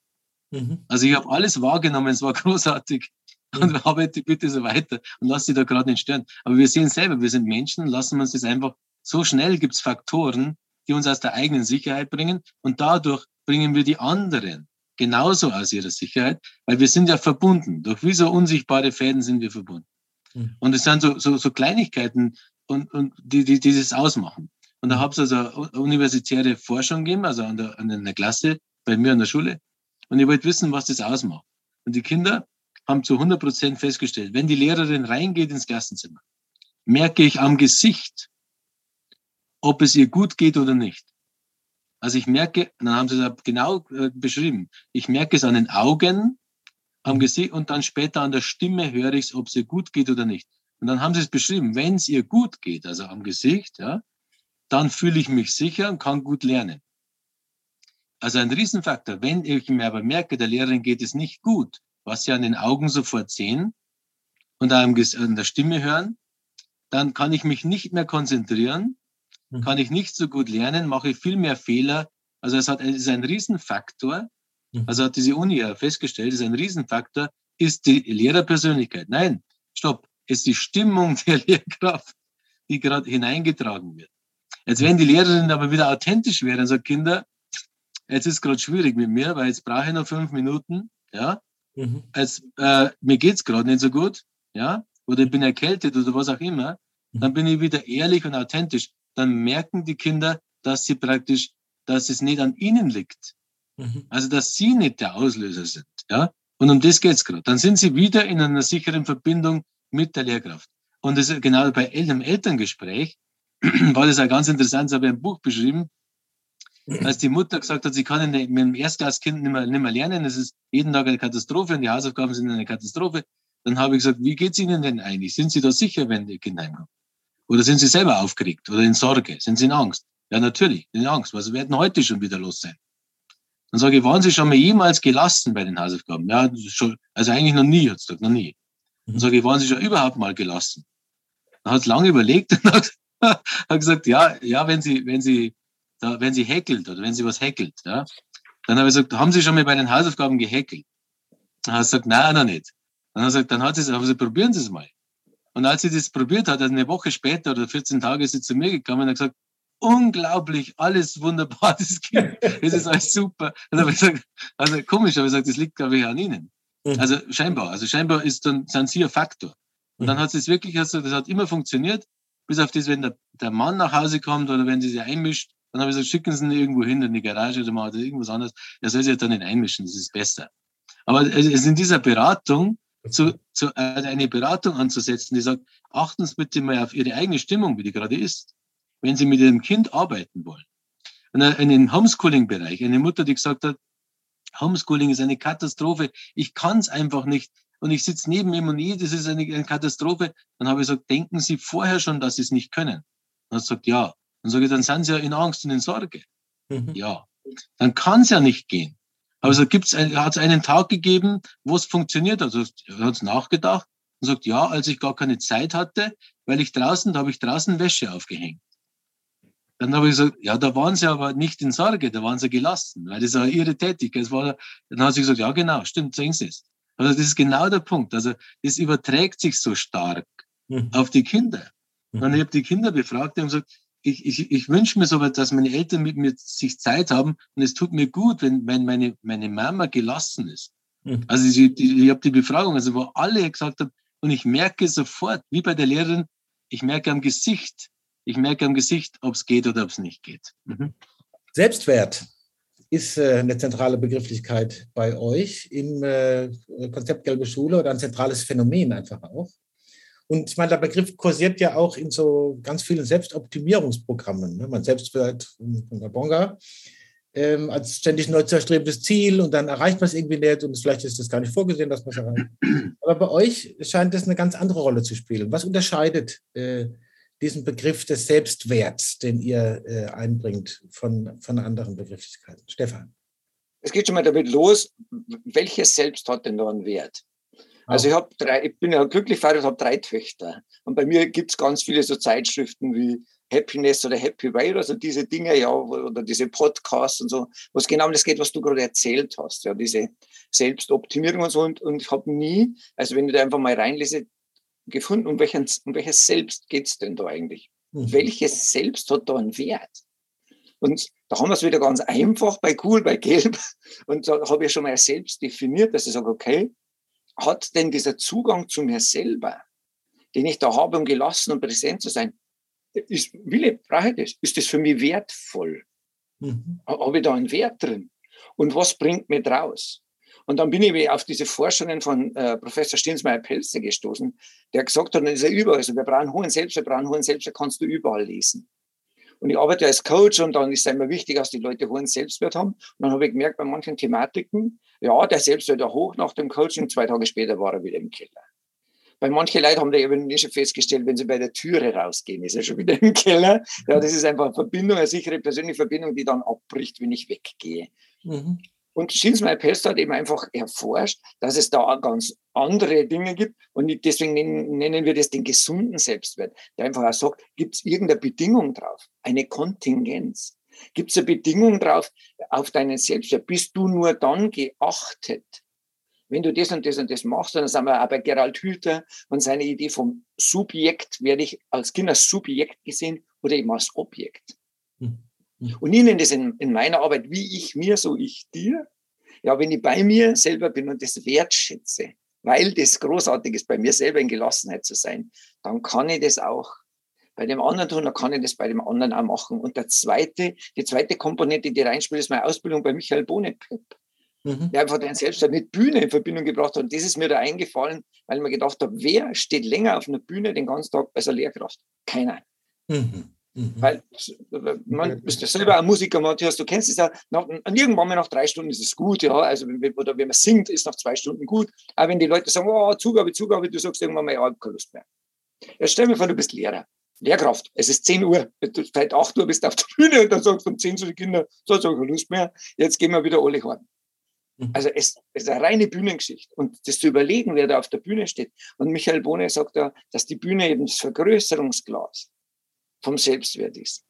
Mhm. Also ich habe alles wahrgenommen, es war großartig und arbeite bitte so weiter und lass sie da gerade nicht stören. Aber wir sehen selber, wir sind Menschen, lassen wir uns das einfach so schnell gibt es Faktoren, die uns aus der eigenen Sicherheit bringen und dadurch bringen wir die anderen genauso aus ihrer Sicherheit, weil wir sind ja verbunden. Durch wie so unsichtbare Fäden sind wir verbunden. Mhm. Und es sind so, so, so Kleinigkeiten, und, und die, die, die das ausmachen. Und da mhm. habe es also universitäre Forschung gegeben, also an der, an der Klasse, bei mir an der Schule. Und ich wollte wissen, was das ausmacht. Und die Kinder haben zu 100 Prozent festgestellt, wenn die Lehrerin reingeht ins Klassenzimmer, merke ich am Gesicht, ob es ihr gut geht oder nicht. Also ich merke, dann haben sie es genau äh, beschrieben, ich merke es an den Augen, am mhm. Gesicht und dann später an der Stimme höre ich es, ob es ihr gut geht oder nicht. Und dann haben sie es beschrieben, wenn es ihr gut geht, also am Gesicht, ja, dann fühle ich mich sicher und kann gut lernen. Also ein Riesenfaktor. Wenn ich mir aber merke, der Lehrerin geht es nicht gut, was sie an den Augen sofort sehen und an der Stimme hören, dann kann ich mich nicht mehr konzentrieren, mhm. kann ich nicht so gut lernen, mache ich viel mehr Fehler. Also es, hat, es ist ein Riesenfaktor. Mhm. Also hat diese Uni ja festgestellt, es ist ein Riesenfaktor, ist die Lehrerpersönlichkeit. Nein, stopp ist die Stimmung der Lehrkraft, die gerade hineingetragen wird. Jetzt, wenn die Lehrerin aber wieder authentisch wäre und sagt, Kinder, jetzt ist gerade schwierig mit mir, weil jetzt brauche ich noch fünf Minuten, ja, mhm. jetzt, äh, mir geht's gerade nicht so gut, ja, oder ich bin erkältet oder was auch immer, mhm. dann bin ich wieder ehrlich und authentisch. Dann merken die Kinder, dass sie praktisch, dass es nicht an ihnen liegt. Mhm. Also, dass sie nicht der Auslöser sind, ja. Und um das geht's gerade. Dann sind sie wieder in einer sicheren Verbindung mit der Lehrkraft. Und das ist genau bei einem Elterngespräch war das auch ganz interessant, das habe ich im Buch beschrieben, als die Mutter gesagt hat, sie kann mit dem Erstklasskind nicht mehr, nicht mehr lernen, es ist jeden Tag eine Katastrophe und die Hausaufgaben sind eine Katastrophe. Dann habe ich gesagt, wie geht es Ihnen denn eigentlich? Sind Sie da sicher, wenn die Kinder heimkommen? Oder sind Sie selber aufgeregt oder in Sorge? Sind Sie in Angst? Ja, natürlich, in Angst. Was werden heute schon wieder los sein? Dann sage ich, waren Sie schon mal jemals gelassen bei den Hausaufgaben? Ja, schon, also eigentlich noch nie, hat gesagt, noch nie. Und sage ich, waren Sie schon überhaupt mal gelassen? Dann hat es lange überlegt und hat, hat gesagt, ja, ja, wenn Sie, wenn Sie, da, wenn Sie häkelt oder wenn Sie was häkelt, ja. Dann habe ich gesagt, haben Sie schon mal bei den Hausaufgaben gehäkelt? Dann hat sie gesagt, nein, noch nicht. Dann hat sie gesagt, dann hat sie, haben sie, probieren Sie es mal. Und als sie das probiert hat, also eine Woche später oder 14 Tage ist sie zu mir gekommen und hat gesagt, unglaublich, alles wunderbar, das Kind, das ist alles super. Und dann habe ich gesagt, also komisch, aber ich gesagt, das liegt, glaube ich, an Ihnen. Mhm. Also scheinbar, also scheinbar ist dann, sind sie ein Faktor. Und dann mhm. hat es wirklich, also das hat immer funktioniert, bis auf das, wenn der, der Mann nach Hause kommt oder wenn sie sich einmischt, dann habe ich gesagt, schicken Sie ihn irgendwo hin in die Garage oder mal oder irgendwas anderes. Er soll sich dann nicht einmischen, das ist besser. Aber es ist in dieser Beratung, zu, zu, äh, eine Beratung anzusetzen, die sagt, achten Sie bitte mal auf Ihre eigene Stimmung, wie die gerade ist, wenn Sie mit Ihrem Kind arbeiten wollen. in den Homeschooling-Bereich, eine Mutter, die gesagt hat, Homeschooling ist eine Katastrophe, ich kann es einfach nicht und ich sitze neben ihm und ich, das ist eine, Katastrophe, dann habe ich gesagt, denken Sie vorher schon, dass Sie es nicht können? Dann hat sie gesagt, ja. Dann sage ich, dann sind Sie ja in Angst und in Sorge. Mhm. Ja. Dann kann es ja nicht gehen. Aber so gibt's, hat es einen Tag gegeben, wo es funktioniert. Also hat es nachgedacht und sagt, ja, als ich gar keine Zeit hatte, weil ich draußen, da habe ich draußen Wäsche aufgehängt. Dann habe ich gesagt, ja, da waren sie aber nicht in Sorge, da waren sie gelassen, weil das war ihre Tätigkeit. Das war, dann hat sie gesagt, ja, genau, stimmt, sehen Sie es. Also das ist genau der Punkt. Also das überträgt sich so stark mhm. auf die Kinder. Mhm. Und ich habe die Kinder befragt, haben gesagt, ich, ich, ich wünsche mir so weit, dass meine Eltern mit mir sich Zeit haben und es tut mir gut, wenn, wenn meine, meine Mama gelassen ist. Mhm. Also ich, ich, ich habe die Befragung, also wo alle gesagt haben, und ich merke sofort, wie bei der Lehrerin, ich merke am Gesicht, ich merke am Gesicht, ob es geht oder ob es nicht geht. Mhm. Selbstwert ist äh, eine zentrale Begrifflichkeit bei euch im äh, Konzept Gelbe Schule oder ein zentrales Phänomen einfach auch. Und ich meine, der Begriff kursiert ja auch in so ganz vielen Selbstoptimierungsprogrammen. Ne? Man Selbstwert von Gabonga ähm, als ständig neu zu erstrebendes Ziel und dann erreicht man es irgendwie nicht und vielleicht ist das gar nicht vorgesehen, dass man es erreicht. Aber bei euch scheint das eine ganz andere Rolle zu spielen. Was unterscheidet äh, diesen Begriff des Selbstwerts, den ihr äh, einbringt, von, von anderen Begrifflichkeiten? Stefan. Es geht schon mal damit los, welches Selbst hat denn da einen Wert? Also ich habe drei, ich bin ja glücklich verheiratet, habe drei Töchter. Und bei mir gibt es ganz viele so Zeitschriften wie Happiness oder Happy Way, also diese Dinge, ja, oder diese Podcasts und so, was genau um das geht, was du gerade erzählt hast, ja, diese Selbstoptimierung und so. Und, und ich habe nie, also wenn ich da einfach mal reinlese, gefunden, um, welchen, um welches Selbst geht es denn da eigentlich? Mhm. Welches Selbst hat da einen Wert? Und da haben wir es wieder ganz einfach bei Cool, bei Gelb. Und da habe ich schon mal selbst definiert, dass ich sage, okay, hat denn dieser Zugang zu mir selber, den ich da habe, um gelassen und präsent zu sein, ist, will ich, brauche ich das? Ist das für mich wertvoll? Mhm. Habe ich da einen Wert drin? Und was bringt mir draus? Und dann bin ich auf diese Forschungen von äh, Professor Stinsmeier-Pelze gestoßen, der gesagt hat, das ist ja überall, also wir brauchen hohen Selbst, wir brauchen hohen Selbst, kannst du überall lesen. Und ich arbeite als Coach und dann ist es immer wichtig, dass die Leute hohen Selbstwert haben. Und dann habe ich gemerkt, bei manchen Thematiken, ja, der Selbstwert war hoch nach dem Coaching, zwei Tage später war er wieder im Keller. Bei manchen Leuten haben da eben schon festgestellt, wenn sie bei der Türe rausgehen, ist er schon wieder im Keller. Ja, das ist einfach eine Verbindung, eine sichere persönliche Verbindung, die dann abbricht, wenn ich weggehe. Mhm. Und Schinsmeier Pest hat eben einfach erforscht, dass es da ganz andere Dinge gibt. Und deswegen nennen, wir das den gesunden Selbstwert, der einfach auch sagt, gibt es irgendeine Bedingung drauf? Eine Kontingenz? Gibt es eine Bedingung drauf auf deinen Selbstwert? Bist du nur dann geachtet, wenn du das und das und das machst? Und dann sind wir auch bei Gerald Hülter und seine Idee vom Subjekt, werde ich als Kind als Subjekt gesehen oder eben als Objekt. Hm. Hm. Und ich nenne das in, in meiner Arbeit, wie ich mir, so ich dir. Ja, wenn ich bei mir selber bin und das wertschätze, weil das großartig ist, bei mir selber in Gelassenheit zu sein, dann kann ich das auch bei dem anderen tun, dann kann ich das bei dem anderen auch machen. Und der zweite, die zweite Komponente, die reinspielt, ist meine Ausbildung bei Michael Bohnepepp. Mhm. Der einfach den Selbstwert mit Bühne in Verbindung gebracht hat. Und das ist mir da eingefallen, weil ich mir gedacht habe, wer steht länger auf einer Bühne den ganzen Tag als eine Lehrkraft? Keiner. Mhm. Mhm. Weil man ist ja selber ein Musiker, Matthias, du kennst es ja, nach, irgendwann mal nach drei Stunden ist es gut, ja, also oder wenn man singt, ist nach zwei Stunden gut, aber wenn die Leute sagen, oh, Zugabe, Zugabe, du sagst irgendwann mal, ja, ich habe keine Lust mehr. Ja, stell mir vor, du bist Lehrer. Lehrkraft, es ist 10 Uhr, seit 8 Uhr bist du auf der Bühne und dann sagst du um 10 zu den Kindern, so, ich keine Lust mehr, jetzt gehen wir wieder alle heim. Mhm. Also es, es, ist eine reine Bühnengeschichte. Und das zu überlegen, wer da auf der Bühne steht. Und Michael Bohne sagt da, dass die Bühne eben das Vergrößerungsglas vom Selbstwert ist.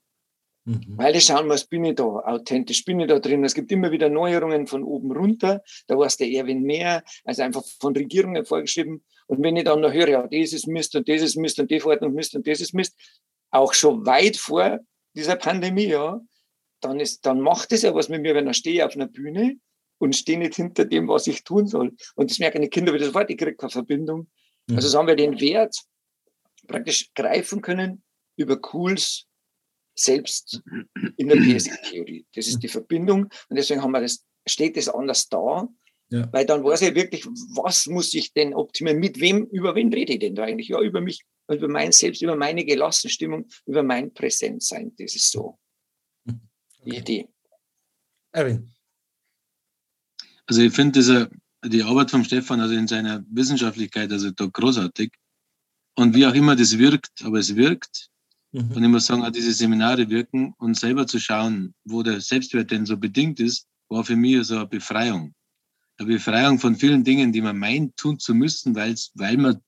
Mhm. Weil ich schauen muss, bin ich da authentisch, bin ich da drin. Es gibt immer wieder Neuerungen von oben runter. Da weiß der Erwin mehr, also einfach von Regierungen vorgeschrieben. Und wenn ich dann noch höre, ja, das ist Mist und das ist Mist und die Verordnung Mist und das ist Mist, auch schon weit vor dieser Pandemie, ja, dann, ist, dann macht es ja was mit mir, wenn ich stehe auf einer Bühne und stehe nicht hinter dem, was ich tun soll. Und das merken die Kinder wieder sofort, ich kriege keine Verbindung. Mhm. Also so haben wir den Wert praktisch greifen können über Cools selbst in der PSI-Theorie. Das ist die Verbindung und deswegen haben wir das, steht das anders da, ja. Weil dann weiß ich wirklich, was muss ich denn optimieren? Mit wem, über wen rede ich denn da eigentlich? Ja, über mich, über mein Selbst, über meine gelassene Stimmung, über mein Präsentsein. Das ist so. die Idee. Erwin. Also ich finde die Arbeit von Stefan, also in seiner Wissenschaftlichkeit, also da großartig. Und wie auch immer das wirkt, aber es wirkt. Mhm. Und ich muss sagen, auch diese Seminare wirken und selber zu schauen, wo der Selbstwert denn so bedingt ist, war für mich so eine Befreiung. Eine Befreiung von vielen Dingen, die man meint, tun zu müssen, weil's, weil man,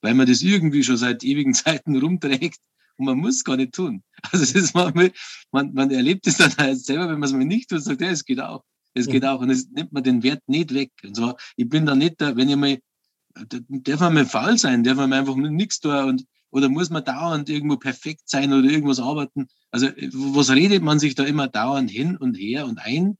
weil man das irgendwie schon seit ewigen Zeiten rumträgt und man muss gar nicht tun. Also das ist manchmal, man, man erlebt es dann halt selber, wenn man es mal nicht tut, sagt, ja, es geht auch. Es geht auch. Und es nimmt man den Wert nicht weg. Und so, ich bin da nicht da, wenn ich mal, darf man mal faul sein, darf man einfach nichts tun und, oder muss man dauernd irgendwo perfekt sein oder irgendwas arbeiten. Also, was redet man sich da immer dauernd hin und her und ein?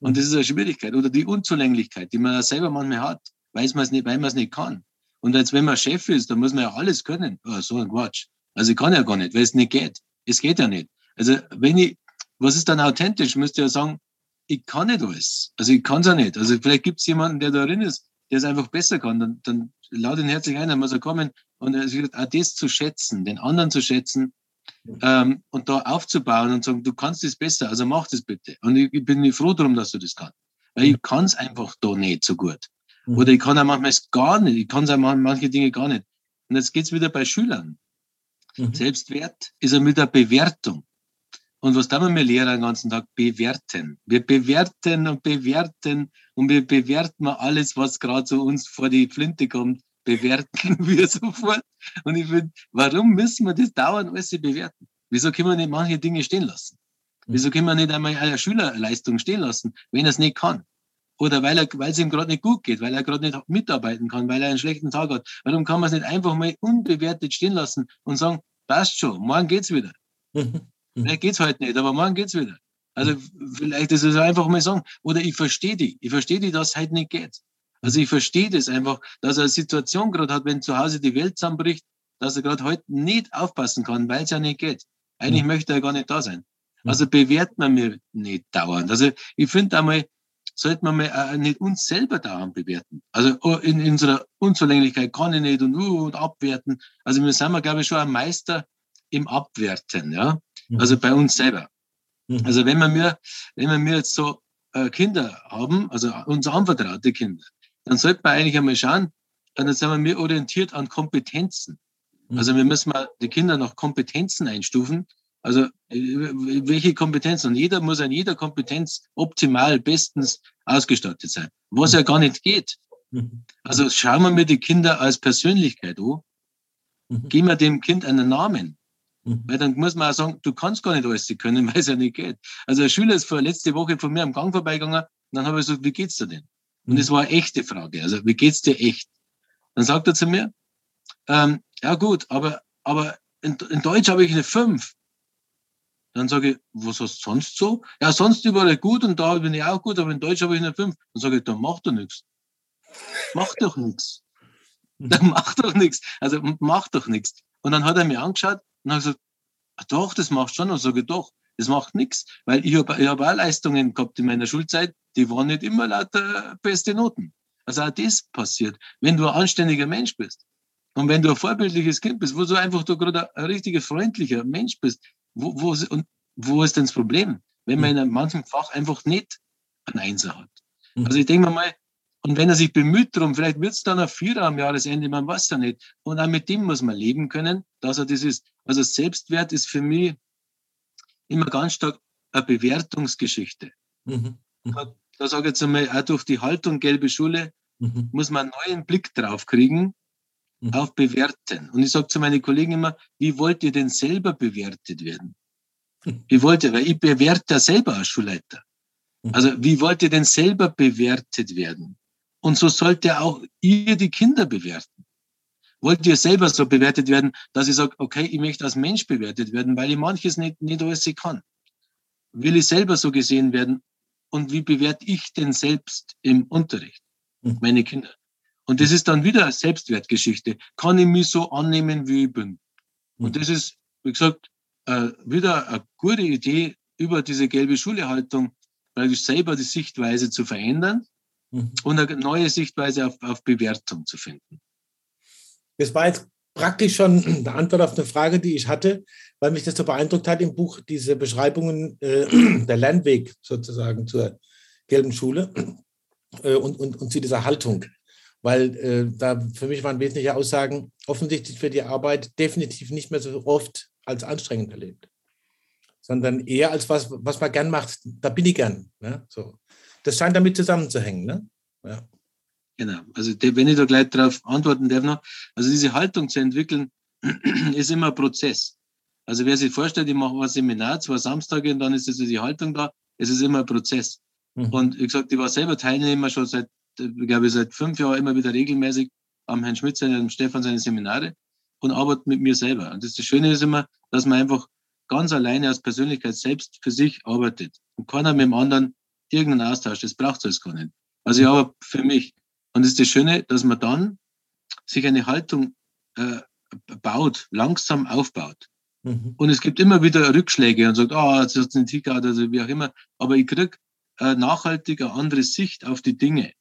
Und das ist eine Schwierigkeit. Oder die Unzulänglichkeit, die man ja selber manchmal hat, weiß man es nicht, weil man es nicht kann. Und als wenn man Chef ist, dann muss man ja alles können. Oh, so ein Quatsch. Also ich kann ja gar nicht, weil es nicht geht. Es geht ja nicht. Also wenn ich, was ist dann authentisch? Müsste ja sagen, ich kann nicht alles. Also ich kann es auch nicht. Also vielleicht gibt es jemanden, der da drin ist, der es einfach besser kann. Dann, dann laut ihn herzlich ein, dann muss er kommen und also auch das zu schätzen, den anderen zu schätzen ähm, und da aufzubauen und sagen, du kannst es besser, also mach das bitte. Und ich, ich bin froh darum, dass du das kannst. Weil ich kann es einfach da nicht so gut. Mhm. Oder ich kann auch manchmal gar nicht. Ich kann es auch manche Dinge gar nicht. Und jetzt geht's wieder bei Schülern. Mhm. Selbstwert ist ja mit der Bewertung. Und was tun wir Lehrer den ganzen Tag? Bewerten. Wir bewerten und bewerten und wir bewerten mal alles, was gerade so uns vor die Flinte kommt, bewerten wir sofort. Und ich finde, warum müssen wir das dauernd alles bewerten? Wieso können wir nicht manche Dinge stehen lassen? Mhm. Wieso können wir nicht einmal eine Schülerleistung stehen lassen, wenn er es nicht kann? Oder weil, er, weil es ihm gerade nicht gut geht, weil er gerade nicht mitarbeiten kann, weil er einen schlechten Tag hat. Warum kann man es nicht einfach mal unbewertet stehen lassen und sagen, passt schon, morgen geht's wieder. Mhm. Vielleicht geht's heute nicht, aber morgen geht's wieder. Also vielleicht ist es einfach mal sagen. Oder ich verstehe die. Ich verstehe die, dass es heute nicht geht. Also ich verstehe das einfach, dass er eine Situation gerade hat, wenn zu Hause die Welt zusammenbricht, dass er gerade heute nicht aufpassen kann, weil es ja nicht geht. Eigentlich mhm. möchte er gar nicht da sein. Also bewährt man mir nicht dauernd. Also ich finde einmal, sollte man mal äh, nicht uns selber dauernd bewerten. Also oh, in, in unserer Unzulänglichkeit kann ich nicht und, uh, und abwerten. Also wir sind, glaube ich, schon ein Meister im Abwerten, ja. Mhm. Also bei uns selber. Mhm. Also wenn wir mir, wenn wir mir jetzt so äh, Kinder haben, also uns anvertraute Kinder, dann sollte man eigentlich einmal schauen, dann sind wir mir orientiert an Kompetenzen. Mhm. Also wir müssen mal die Kinder nach Kompetenzen einstufen. Also äh, welche Kompetenzen? Und jeder muss an jeder Kompetenz optimal, bestens ausgestattet sein, was ja gar nicht geht. Also schauen wir mir die Kinder als Persönlichkeit an, geben wir dem Kind einen Namen. Mhm. Weil dann muss man auch sagen, du kannst gar nicht alles können, weil es ja nicht geht. Also ein Schüler ist vor letzte Woche von mir am Gang vorbeigegangen und dann habe ich gesagt, wie geht's dir denn? Und mhm. das war eine echte Frage. Also, wie geht's dir echt? Dann sagt er zu mir, ähm, ja gut, aber, aber in, in Deutsch habe ich eine 5. Dann sage ich, was hast du sonst so? Ja, sonst überall gut und da bin ich auch gut, aber in Deutsch habe ich eine 5. Dann sage ich, dann macht doch nichts. Macht doch nichts. Dann macht doch nichts. Also macht doch nichts. Und dann hat er mir angeschaut und hat gesagt, ah, doch, das macht schon. Und sage ich, doch, das macht nichts. Weil ich habe ich hab auch Leistungen gehabt in meiner Schulzeit, die waren nicht immer lauter beste Noten. Also auch das passiert, wenn du ein anständiger Mensch bist. Und wenn du ein vorbildliches Kind bist, wo du einfach du gerade ein richtiger freundlicher Mensch bist, wo, wo, und wo ist denn das Problem? Wenn man in einem manchen Fach einfach nicht einen Einser hat. Mhm. Also ich denke mir mal, und wenn er sich bemüht darum, vielleicht wird es dann ein Vierer am Jahresende, man weiß ja nicht. Und auch mit dem muss man leben können, dass er das ist. Also Selbstwert ist für mich immer ganz stark eine Bewertungsgeschichte. Mhm. Mhm. Da, da sage ich jetzt einmal, auch durch die Haltung gelbe Schule mhm. muss man einen neuen Blick drauf kriegen, mhm. auf Bewerten. Und ich sage zu meinen Kollegen immer, wie wollt ihr denn selber bewertet werden? Wie wollt ihr? Weil ich bewerte ja selber als Schulleiter. Mhm. Also wie wollt ihr denn selber bewertet werden? Und so sollte auch ihr die Kinder bewerten. Wollt ihr selber so bewertet werden, dass ich sage, okay, ich möchte als Mensch bewertet werden, weil ich manches nicht, nicht alles kann? Will ich selber so gesehen werden? Und wie bewerte ich denn selbst im Unterricht? Mhm. Meine Kinder. Und das ist dann wieder Selbstwertgeschichte. Kann ich mich so annehmen, wie ich bin? Und mhm. das ist, wie gesagt, äh, wieder eine gute Idee, über diese gelbe Schulehaltung praktisch selber die Sichtweise zu verändern mhm. und eine neue Sichtweise auf, auf Bewertung zu finden. Das war jetzt praktisch schon eine Antwort auf eine Frage, die ich hatte, weil mich das so beeindruckt hat im Buch, diese Beschreibungen äh, der Lernweg sozusagen zur gelben Schule äh, und, und, und zu dieser Haltung. Weil äh, da für mich waren wesentliche Aussagen, offensichtlich wird die Arbeit definitiv nicht mehr so oft als anstrengend erlebt, sondern eher als was, was man gern macht. Da bin ich gern. Ne? So. Das scheint damit zusammenzuhängen. Ne? Ja. Genau. Also wenn ich da gleich darauf antworten darf noch, also diese Haltung zu entwickeln, ist immer ein Prozess. Also wer sich vorstellt, ich mache ein Seminar, zwei Samstage und dann ist also die Haltung da, es ist immer ein Prozess. Mhm. Und wie gesagt, ich war selber Teilnehmer schon seit, ich glaube, seit fünf Jahren immer wieder regelmäßig am Herrn Schmidt, seinem Stefan seine Seminare und arbeite mit mir selber. Und das, das Schöne ist immer, dass man einfach ganz alleine als Persönlichkeit selbst für sich arbeitet und keiner mit dem anderen irgendeinen Austausch. Das braucht es alles gar nicht. Also ich arbeite für mich. Und es ist das Schöne, dass man dann sich eine Haltung äh, baut, langsam aufbaut. Mhm. Und es gibt immer wieder Rückschläge und sagt, ah, oh, jetzt hat es einen Ticker oder so, wie auch immer. Aber ich krieg äh, nachhaltig eine andere Sicht auf die Dinge.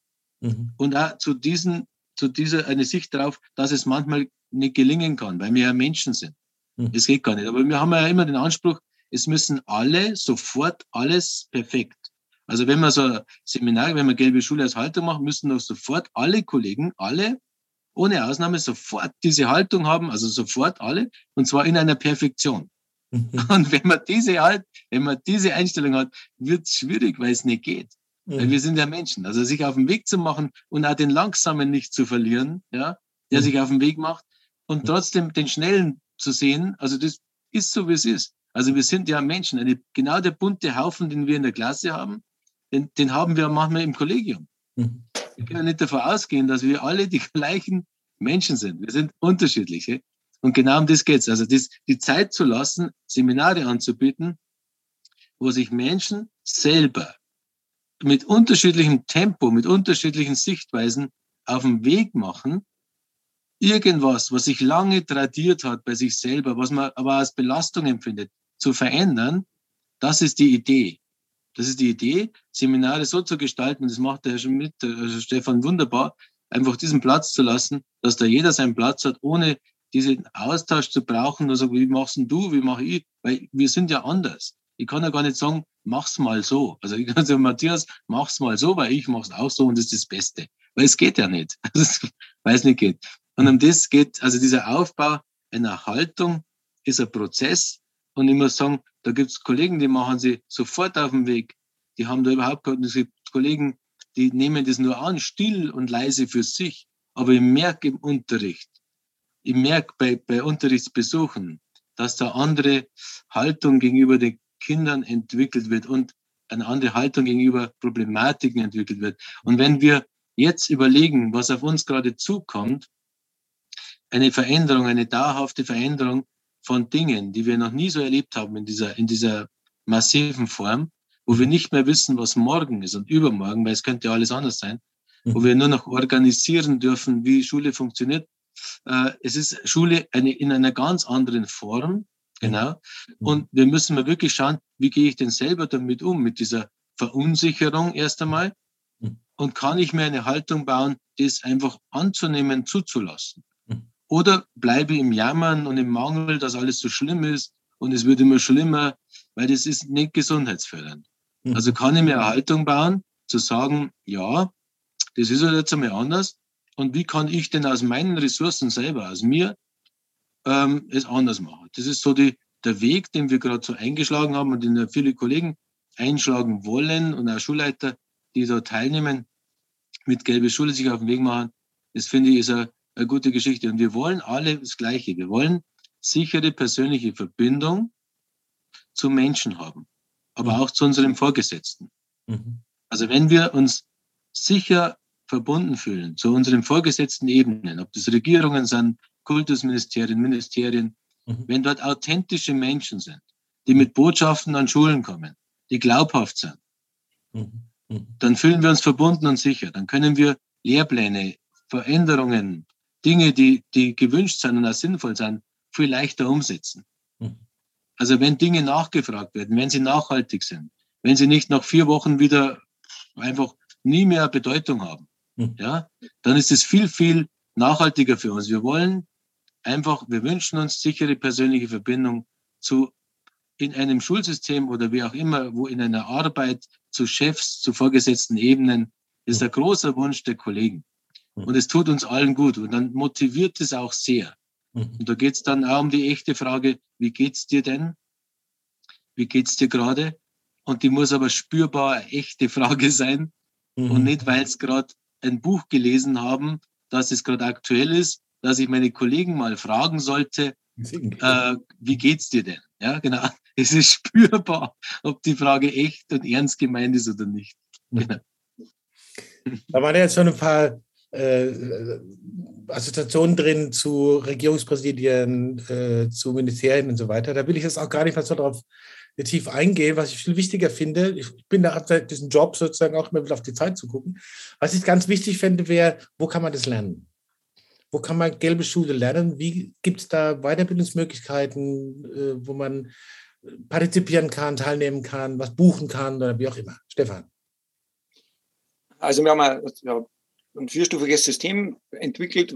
Mhm. Und auch zu diesen, zu dieser, eine Sicht darauf, dass es manchmal nicht gelingen kann, weil wir ja Menschen sind. Mhm. Das geht gar nicht. Aber wir haben ja immer den Anspruch, es müssen alle sofort alles perfekt. Also wenn man so ein Seminar, wenn man gelbe Schule als Haltung macht, müssen doch sofort alle Kollegen, alle, ohne Ausnahme, sofort diese Haltung haben, also sofort alle, und zwar in einer Perfektion. Mhm. Und wenn man diese halt, wenn man diese Einstellung hat, wird es schwierig, weil es nicht geht. Mhm. Weil wir sind ja Menschen. Also sich auf den Weg zu machen und auch den Langsamen nicht zu verlieren, ja, der mhm. sich auf den Weg macht und trotzdem den Schnellen zu sehen, also das ist so, wie es ist. Also wir sind ja Menschen, eine, genau der bunte Haufen, den wir in der Klasse haben, den, den haben wir manchmal im Kollegium. Mhm. Wir können nicht davon ausgehen, dass wir alle die gleichen Menschen sind. Wir sind unterschiedliche. Und genau um das geht's. Also das, die Zeit zu lassen, Seminare anzubieten, wo sich Menschen selber mit unterschiedlichem Tempo, mit unterschiedlichen Sichtweisen auf den Weg machen, irgendwas, was sich lange tradiert hat bei sich selber, was man aber als Belastung empfindet, zu verändern, das ist die Idee. Das ist die Idee, Seminare so zu gestalten, das macht der Herr Schmidt, also Stefan wunderbar, einfach diesen Platz zu lassen, dass da jeder seinen Platz hat, ohne diesen Austausch zu brauchen, also wie machst du, wie mache ich, weil wir sind ja anders. Ich kann ja gar nicht sagen, mach's mal so. Also ich kann sagen, Matthias, mach's mal so, weil ich mach's auch so und das ist das Beste. Weil es geht ja nicht. weil es nicht geht. Und um das geht, also dieser Aufbau einer Haltung ist ein Prozess. Und ich muss sagen, da gibt es Kollegen, die machen sie sofort auf den Weg. Die haben da überhaupt keine, es gibt Kollegen, die nehmen das nur an, still und leise für sich. Aber ich merke im Unterricht, ich merke bei, bei Unterrichtsbesuchen, dass da andere Haltung gegenüber den Kindern entwickelt wird und eine andere Haltung gegenüber Problematiken entwickelt wird. Und wenn wir jetzt überlegen, was auf uns gerade zukommt, eine Veränderung, eine dauerhafte Veränderung, von Dingen, die wir noch nie so erlebt haben in dieser, in dieser massiven Form, wo wir nicht mehr wissen, was morgen ist und übermorgen, weil es könnte ja alles anders sein, wo wir nur noch organisieren dürfen, wie Schule funktioniert. Äh, es ist Schule eine, in einer ganz anderen Form, genau. Und wir müssen mal wirklich schauen, wie gehe ich denn selber damit um, mit dieser Verunsicherung erst einmal. Und kann ich mir eine Haltung bauen, das einfach anzunehmen, zuzulassen? Oder bleibe im Jammern und im Mangel, dass alles so schlimm ist und es wird immer schlimmer, weil das ist nicht gesundheitsfördernd. Mhm. Also kann ich mir eine Haltung bauen, zu sagen, ja, das ist halt jetzt einmal anders. Und wie kann ich denn aus meinen Ressourcen selber, aus mir, ähm, es anders machen? Das ist so die, der Weg, den wir gerade so eingeschlagen haben und den viele Kollegen einschlagen wollen und auch Schulleiter, die da teilnehmen, mit Gelbe Schule sich auf den Weg machen. Das finde ich ist ein eine gute Geschichte. Und wir wollen alle das Gleiche. Wir wollen sichere persönliche Verbindung zu Menschen haben, aber mhm. auch zu unserem Vorgesetzten. Mhm. Also wenn wir uns sicher verbunden fühlen zu unseren vorgesetzten Ebenen, ob das Regierungen sind, Kultusministerien, Ministerien, mhm. wenn dort authentische Menschen sind, die mit Botschaften an Schulen kommen, die glaubhaft sind, mhm. Mhm. dann fühlen wir uns verbunden und sicher. Dann können wir Lehrpläne, Veränderungen, Dinge, die, die gewünscht sind und auch sinnvoll sind, viel leichter umsetzen. Mhm. Also wenn Dinge nachgefragt werden, wenn sie nachhaltig sind, wenn sie nicht nach vier Wochen wieder einfach nie mehr Bedeutung haben, mhm. ja, dann ist es viel, viel nachhaltiger für uns. Wir wollen einfach, wir wünschen uns sichere persönliche Verbindung zu in einem Schulsystem oder wie auch immer, wo in einer Arbeit zu Chefs, zu vorgesetzten Ebenen, ist ein großer Wunsch der Kollegen. Mhm. Und es tut uns allen gut. Und dann motiviert es auch sehr. Mhm. Und da geht es dann auch um die echte Frage, wie geht's dir denn? Wie geht's dir gerade? Und die muss aber spürbar eine echte Frage sein. Mhm. Und nicht, weil es gerade ein Buch gelesen haben, dass es gerade aktuell ist, dass ich meine Kollegen mal fragen sollte, äh, wie geht's dir denn? Ja, genau. Es ist spürbar, ob die Frage echt und ernst gemeint ist oder nicht. Genau. Da waren ja jetzt schon ein paar äh, Assoziationen drin zu Regierungspräsidien, äh, zu Ministerien und so weiter. Da will ich jetzt auch gar nicht mehr so drauf tief eingehen, was ich viel wichtiger finde. Ich bin da ab diesem Job sozusagen auch immer wieder auf die Zeit zu gucken. Was ich ganz wichtig fände, wäre, wo kann man das lernen? Wo kann man gelbe Schule lernen? Wie gibt es da Weiterbildungsmöglichkeiten, äh, wo man partizipieren kann, teilnehmen kann, was buchen kann oder wie auch immer? Stefan. Also wir haben ja, ein vierstufiges System entwickelt,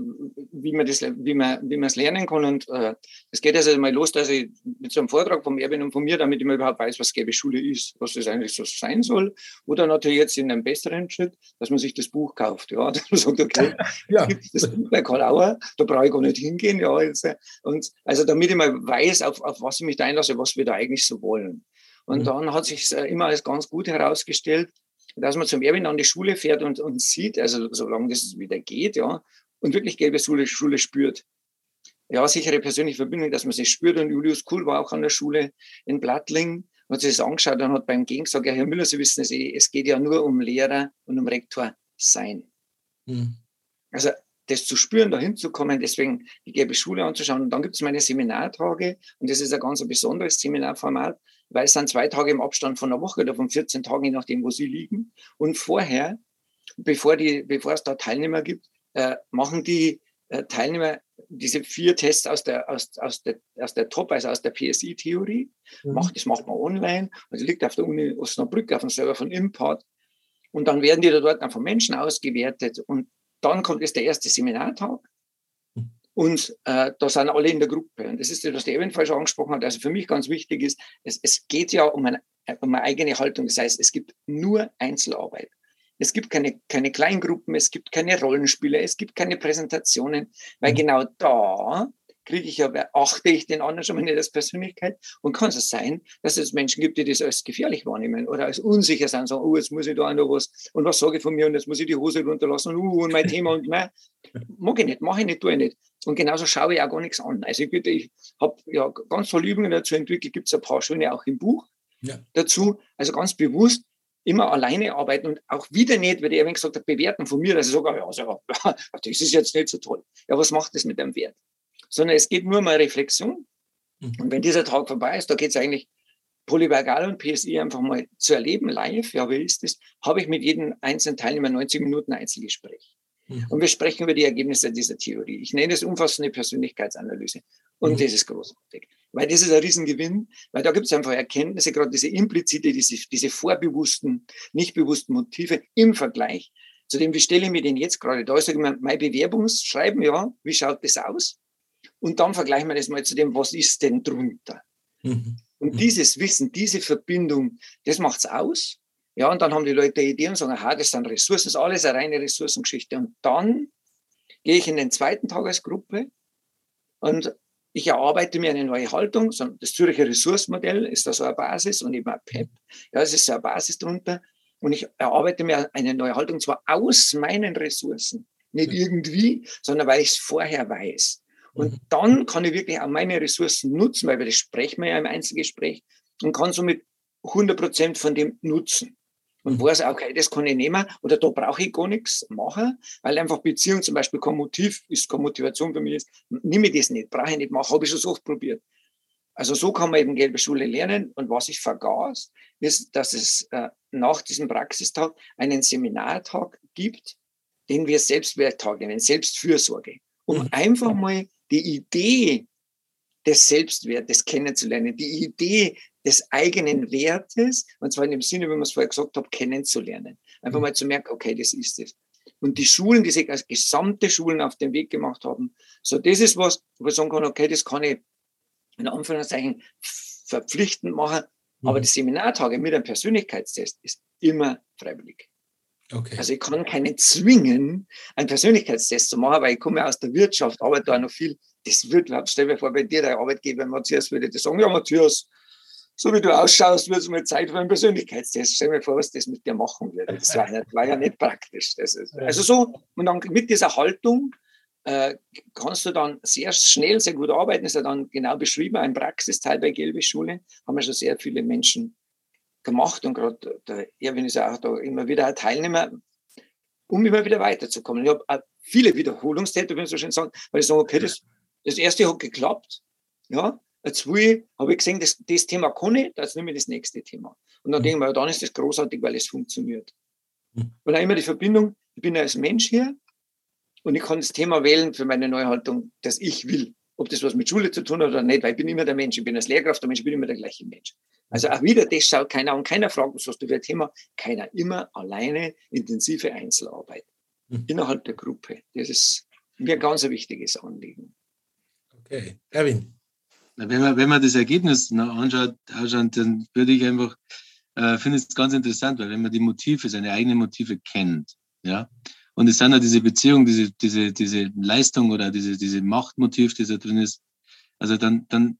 wie man das, wie man, wie man es lernen kann. Und äh, es geht also mal los, dass ich mit so einem Vortrag vom Erwin informiert, damit ich mal überhaupt weiß, was gelbe Schule ist, was das eigentlich so sein soll. Oder natürlich jetzt in einem besseren Schritt, dass man sich das Buch kauft. Ja, dann sagt, okay, ja. das Buch bei Karl Auer, da brauche ich gar nicht hingehen. Ja, jetzt, und also damit ich mal weiß, auf, auf was ich mich da einlasse, was wir da eigentlich so wollen. Und mhm. dann hat sich immer als ganz gut herausgestellt, dass man zum Erwin an die Schule fährt und, und sieht, also solange das wieder geht, ja, und wirklich gelbe Schule, Schule spürt. Ja, sichere persönliche Verbindung, dass man sich spürt. Und Julius Kuhl war auch an der Schule in Blattling, hat sich das angeschaut und hat beim Gehen gesagt, ja, Herr Müller, Sie wissen es eh, es geht ja nur um Lehrer und um Rektor sein. Mhm. Also das zu spüren, dahin zu kommen, deswegen die gelbe Schule anzuschauen. Und dann gibt es meine Seminartage und das ist ein ganz besonderes Seminarformat, weil es dann zwei Tage im Abstand von einer Woche oder von 14 Tagen, je nachdem, wo sie liegen. Und vorher, bevor, die, bevor es da Teilnehmer gibt, äh, machen die äh, Teilnehmer diese vier Tests aus der, aus, aus der, aus der Top, also aus der PSI-Theorie. Mhm. Macht, das macht man online. Also liegt auf der Uni Osnabrück auf dem Server von Import. Und dann werden die da dort dann von Menschen ausgewertet. Und dann kommt jetzt der erste Seminartag. Und äh, da sind alle in der Gruppe. Und das ist das, was der ebenfalls schon angesprochen hat. Also für mich ganz wichtig ist, es, es geht ja um eine, um eine eigene Haltung. Das heißt, es gibt nur Einzelarbeit. Es gibt keine, keine Kleingruppen, es gibt keine Rollenspiele, es gibt keine Präsentationen, weil mhm. genau da kriege ich ja, achte ich den anderen schon mal nicht als Persönlichkeit und kann es sein, dass es Menschen gibt, die das als gefährlich wahrnehmen oder als unsicher sein, sagen, oh, jetzt muss ich da auch noch was und was sage ich von mir und jetzt muss ich die Hose runterlassen und, uh, und mein Thema und nein, mag ich nicht, mache ich nicht, tue ich nicht. Und genauso schaue ich auch gar nichts an. Also ich, ich habe ja ganz tolle Übungen dazu entwickelt, gibt es ein paar schöne auch im Buch ja. dazu. Also ganz bewusst immer alleine arbeiten und auch wieder nicht, weil der eben gesagt hat, bewerten von mir, dass ich sage, ja, also, das ist jetzt nicht so toll. Ja, was macht das mit dem Wert? Sondern es geht nur um eine Reflexion. Mhm. Und wenn dieser Tag vorbei ist, da geht es eigentlich Polyvagal und PSI einfach mal zu erleben, live, ja, wie ist das, habe ich mit jedem einzelnen Teilnehmer 90 Minuten Einzelgespräch. Mhm. Und wir sprechen über die Ergebnisse dieser Theorie. Ich nenne es umfassende Persönlichkeitsanalyse. Und mhm. das ist großartig. Weil das ist ein Riesengewinn, weil da gibt es einfach Erkenntnisse, gerade diese implizite, diese, diese vorbewussten, nicht bewussten Motive im Vergleich zu dem, wie stelle ich mir den jetzt gerade da? Ich sage immer, mein Bewerbungsschreiben, ja, wie schaut das aus? Und dann vergleichen wir das mal zu dem, was ist denn drunter? Mhm. Und mhm. dieses Wissen, diese Verbindung, das macht's aus. Ja, und dann haben die Leute die Idee und sagen, aha, das sind Ressourcen, das ist alles eine reine Ressourcengeschichte. Und dann gehe ich in den zweiten Tagesgruppe und ich erarbeite mir eine neue Haltung. Das Zürcher Ressourcenmodell ist da so eine Basis und eben ein PEP. Ja, es ist so eine Basis drunter. Und ich erarbeite mir eine neue Haltung zwar aus meinen Ressourcen, nicht irgendwie, sondern weil ich es vorher weiß. Und mhm. dann kann ich wirklich auch meine Ressourcen nutzen, weil wir das sprechen wir ja im Einzelgespräch und kann somit 100 Prozent von dem nutzen und weiß, okay, das kann ich nehmen oder da brauche ich gar nichts machen, weil einfach Beziehung zum Beispiel kein Motiv ist, keine Motivation für mich ist, nehme ich das nicht, brauche ich nicht machen, habe ich schon so oft probiert. Also so kann man eben gelbe Schule lernen und was ich vergaß, ist, dass es äh, nach diesem Praxistag einen Seminartag gibt, den wir Selbstwerttag nennen, Selbstfürsorge, um mhm. einfach mal die Idee des Selbstwertes kennenzulernen, die Idee des eigenen Wertes, und zwar in dem Sinne, wie man es vorher gesagt hat, kennenzulernen. Einfach mhm. mal zu merken, okay, das ist es. und die Schulen, die sich als gesamte Schulen auf den Weg gemacht haben. So, das ist was, wo ich sagen kann, okay, das kann ich in Anführungszeichen verpflichtend machen. Mhm. Aber die Seminartage mit einem Persönlichkeitstest ist immer freiwillig. Okay. Also ich kann keinen zwingen, einen Persönlichkeitstest zu machen, weil ich komme aus der Wirtschaft, arbeite da noch viel. Das wird, stell dir vor, bei dir, der Arbeitgeber Matthias, würde dir sagen, ja Matthias, so wie du ausschaust, wird es mal Zeit für einen Persönlichkeitstest. Stell dir vor, was das mit dir machen würde. Das war, nicht, war ja nicht praktisch. Ist, also so, und dann mit dieser Haltung äh, kannst du dann sehr schnell, sehr gut arbeiten. Das ist ja dann genau beschrieben, ein Praxisteil bei Gelbe Schule. Haben wir schon sehr viele Menschen gemacht und gerade der Erwin ist ja auch da immer wieder ein Teilnehmer, um immer wieder weiterzukommen. Ich habe viele Wiederholungstäter, wenn ich so schön sagen, weil ich sage, okay, das, das erste hat geklappt, ja, jetzt habe ich gesehen, das, das Thema kann ich, jetzt nehme ich das nächste Thema. Und dann mhm. denke ich mir, dann ist das großartig, weil es funktioniert. Mhm. Und auch immer die Verbindung, ich bin als Mensch hier und ich kann das Thema wählen für meine Neuhaltung, das ich will. Ob das was mit Schule zu tun hat oder nicht, weil ich bin immer der Mensch, ich bin als Lehrkraft der Mensch, ich bin immer der gleiche Mensch. Also auch wieder, das schaut keiner an, keiner fragt, was hast du für ein Thema, keiner, immer alleine intensive Einzelarbeit mhm. innerhalb der Gruppe. Das ist mir ganz ein wichtiges Anliegen. Okay, Erwin. Wenn man, wenn man das Ergebnis anschaut, anschaut dann würde ich einfach, äh, finde es ganz interessant, weil wenn man die Motive, seine eigenen Motive kennt, ja, und es sind ja diese Beziehung, diese, diese, diese Leistung oder diese, diese Machtmotiv, die da drin ist, also dann, dann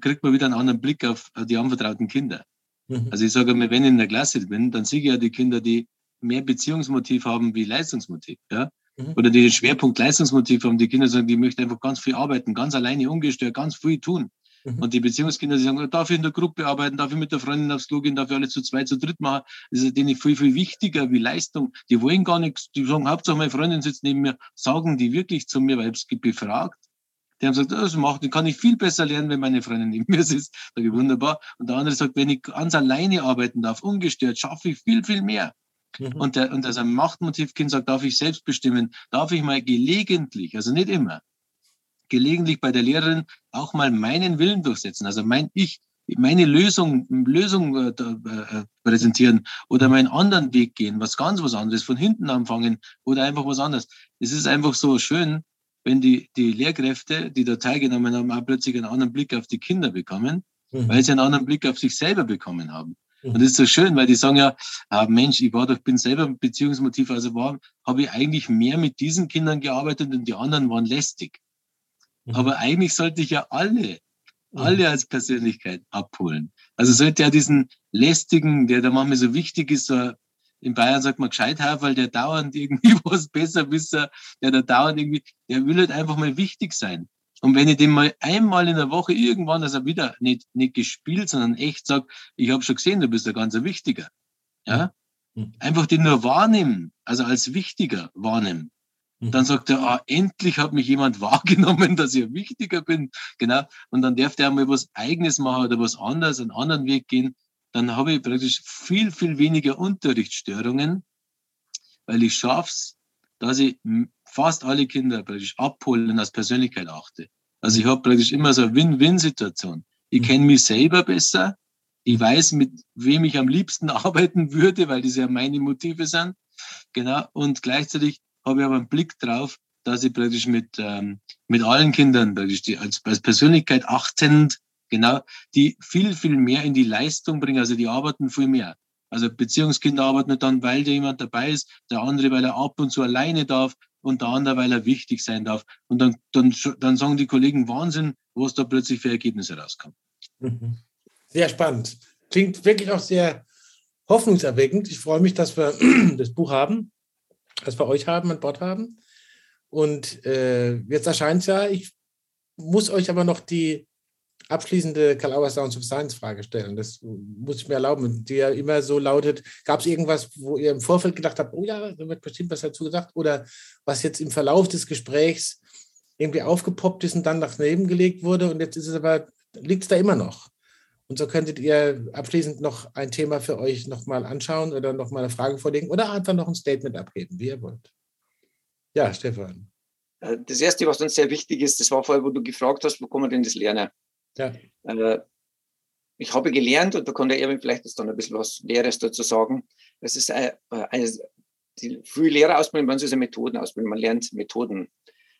kriegt man wieder einen anderen Blick auf die anvertrauten Kinder. Mhm. Also ich sage mal, wenn ich in der Klasse bin, dann sehe ich ja die Kinder, die mehr Beziehungsmotiv haben wie Leistungsmotiv. Ja? Mhm. Oder die den Schwerpunkt Leistungsmotiv haben, die Kinder sagen, die möchten einfach ganz viel arbeiten, ganz alleine ungestört, ganz viel tun. Mhm. Und die Beziehungskinder, die sagen, darf ich in der Gruppe arbeiten, darf ich mit der Freundin aufs Klo gehen, darf ich alle zu zweit, zu dritt machen. Das ist denen viel, viel wichtiger wie Leistung. Die wollen gar nichts, die sagen, Hauptsache meine Freundin sitzt neben mir, sagen die wirklich zu mir, weil ich es befragt. Die haben gesagt, das macht, kann ich viel besser lernen, wenn meine Freundin neben mir sitzt. Da ich, wunderbar. Und der andere sagt, wenn ich ganz alleine arbeiten darf, ungestört, schaffe ich viel, viel mehr. Mhm. Und, der, und das ein Machtmotivkind sagt, darf ich selbst bestimmen, darf ich mal gelegentlich, also nicht immer, gelegentlich bei der Lehrerin auch mal meinen Willen durchsetzen, also mein Ich, meine Lösung, Lösung äh, äh, präsentieren oder meinen anderen Weg gehen, was ganz was anderes, von hinten anfangen oder einfach was anderes. Es ist einfach so schön, wenn die, die Lehrkräfte, die da teilgenommen haben, auch plötzlich einen anderen Blick auf die Kinder bekommen, mhm. weil sie einen anderen Blick auf sich selber bekommen haben. Und das ist so schön, weil die sagen ja, ah, Mensch, ich war doch, bin selber ein Beziehungsmotiv, also war, habe ich eigentlich mehr mit diesen Kindern gearbeitet und die anderen waren lästig. Mhm. Aber eigentlich sollte ich ja alle, mhm. alle als Persönlichkeit abholen. Also sollte ja diesen lästigen, der da manchmal so wichtig ist, so in Bayern sagt man weil der dauernd irgendwie was besser wisser, der da dauernd irgendwie, der will halt einfach mal wichtig sein. Und wenn ich dem mal einmal in der Woche irgendwann, also wieder nicht, nicht gespielt, sondern echt sage, ich habe schon gesehen, du bist ein ganz wichtiger. Ja? Mhm. Einfach den nur wahrnehmen, also als wichtiger wahrnehmen. Und dann sagt er, ah, endlich hat mich jemand wahrgenommen, dass ich wichtiger bin. Genau. Und dann darf der mal was Eigenes machen oder was anderes, einen anderen Weg gehen. Dann habe ich praktisch viel, viel weniger Unterrichtsstörungen, weil ich schaff's, dass ich fast alle Kinder praktisch abholen und als Persönlichkeit achte. Also ich habe praktisch immer so eine Win-Win-Situation. Ich mhm. kenne mich selber besser. Ich weiß, mit wem ich am liebsten arbeiten würde, weil das ja meine Motive sind. Genau. Und gleichzeitig habe ich aber einen Blick drauf, dass ich praktisch mit, ähm, mit allen Kindern, praktisch die als, als Persönlichkeit achtend, genau, die viel, viel mehr in die Leistung bringen. Also die arbeiten viel mehr. Also Beziehungskinder arbeiten dann, weil da jemand dabei ist, der andere, weil er ab und zu alleine darf und der andere, weil er wichtig sein darf. Und dann, dann, dann sagen die Kollegen Wahnsinn, was da plötzlich für Ergebnisse rauskommen. Mhm. Sehr spannend. Klingt wirklich auch sehr hoffnungserweckend. Ich freue mich, dass wir das Buch haben das wir euch haben, an Bord haben. Und äh, jetzt erscheint es ja, ich muss euch aber noch die abschließende Kalauer Sounds of Science Frage stellen. Das muss ich mir erlauben, die ja immer so lautet, gab es irgendwas, wo ihr im Vorfeld gedacht habt, oh ja, da wird bestimmt was dazu gesagt, oder was jetzt im Verlauf des Gesprächs irgendwie aufgepoppt ist und dann nach neben gelegt wurde und jetzt ist es aber, liegt es da immer noch. Und so könntet ihr abschließend noch ein Thema für euch nochmal anschauen oder nochmal eine Frage vorlegen oder einfach noch ein Statement abgeben, wie ihr wollt. Ja, Stefan. Äh, das Erste, was uns sehr wichtig ist, das war vorher, wo du gefragt hast, wo kann man denn das lernen? Ja. Äh, ich habe gelernt, und da kann der Erwin vielleicht jetzt dann ein bisschen was Leeres dazu sagen, das ist eine, eine die frühe Lehrerausbildung, man ist eine Methodenausbildung, man lernt Methoden.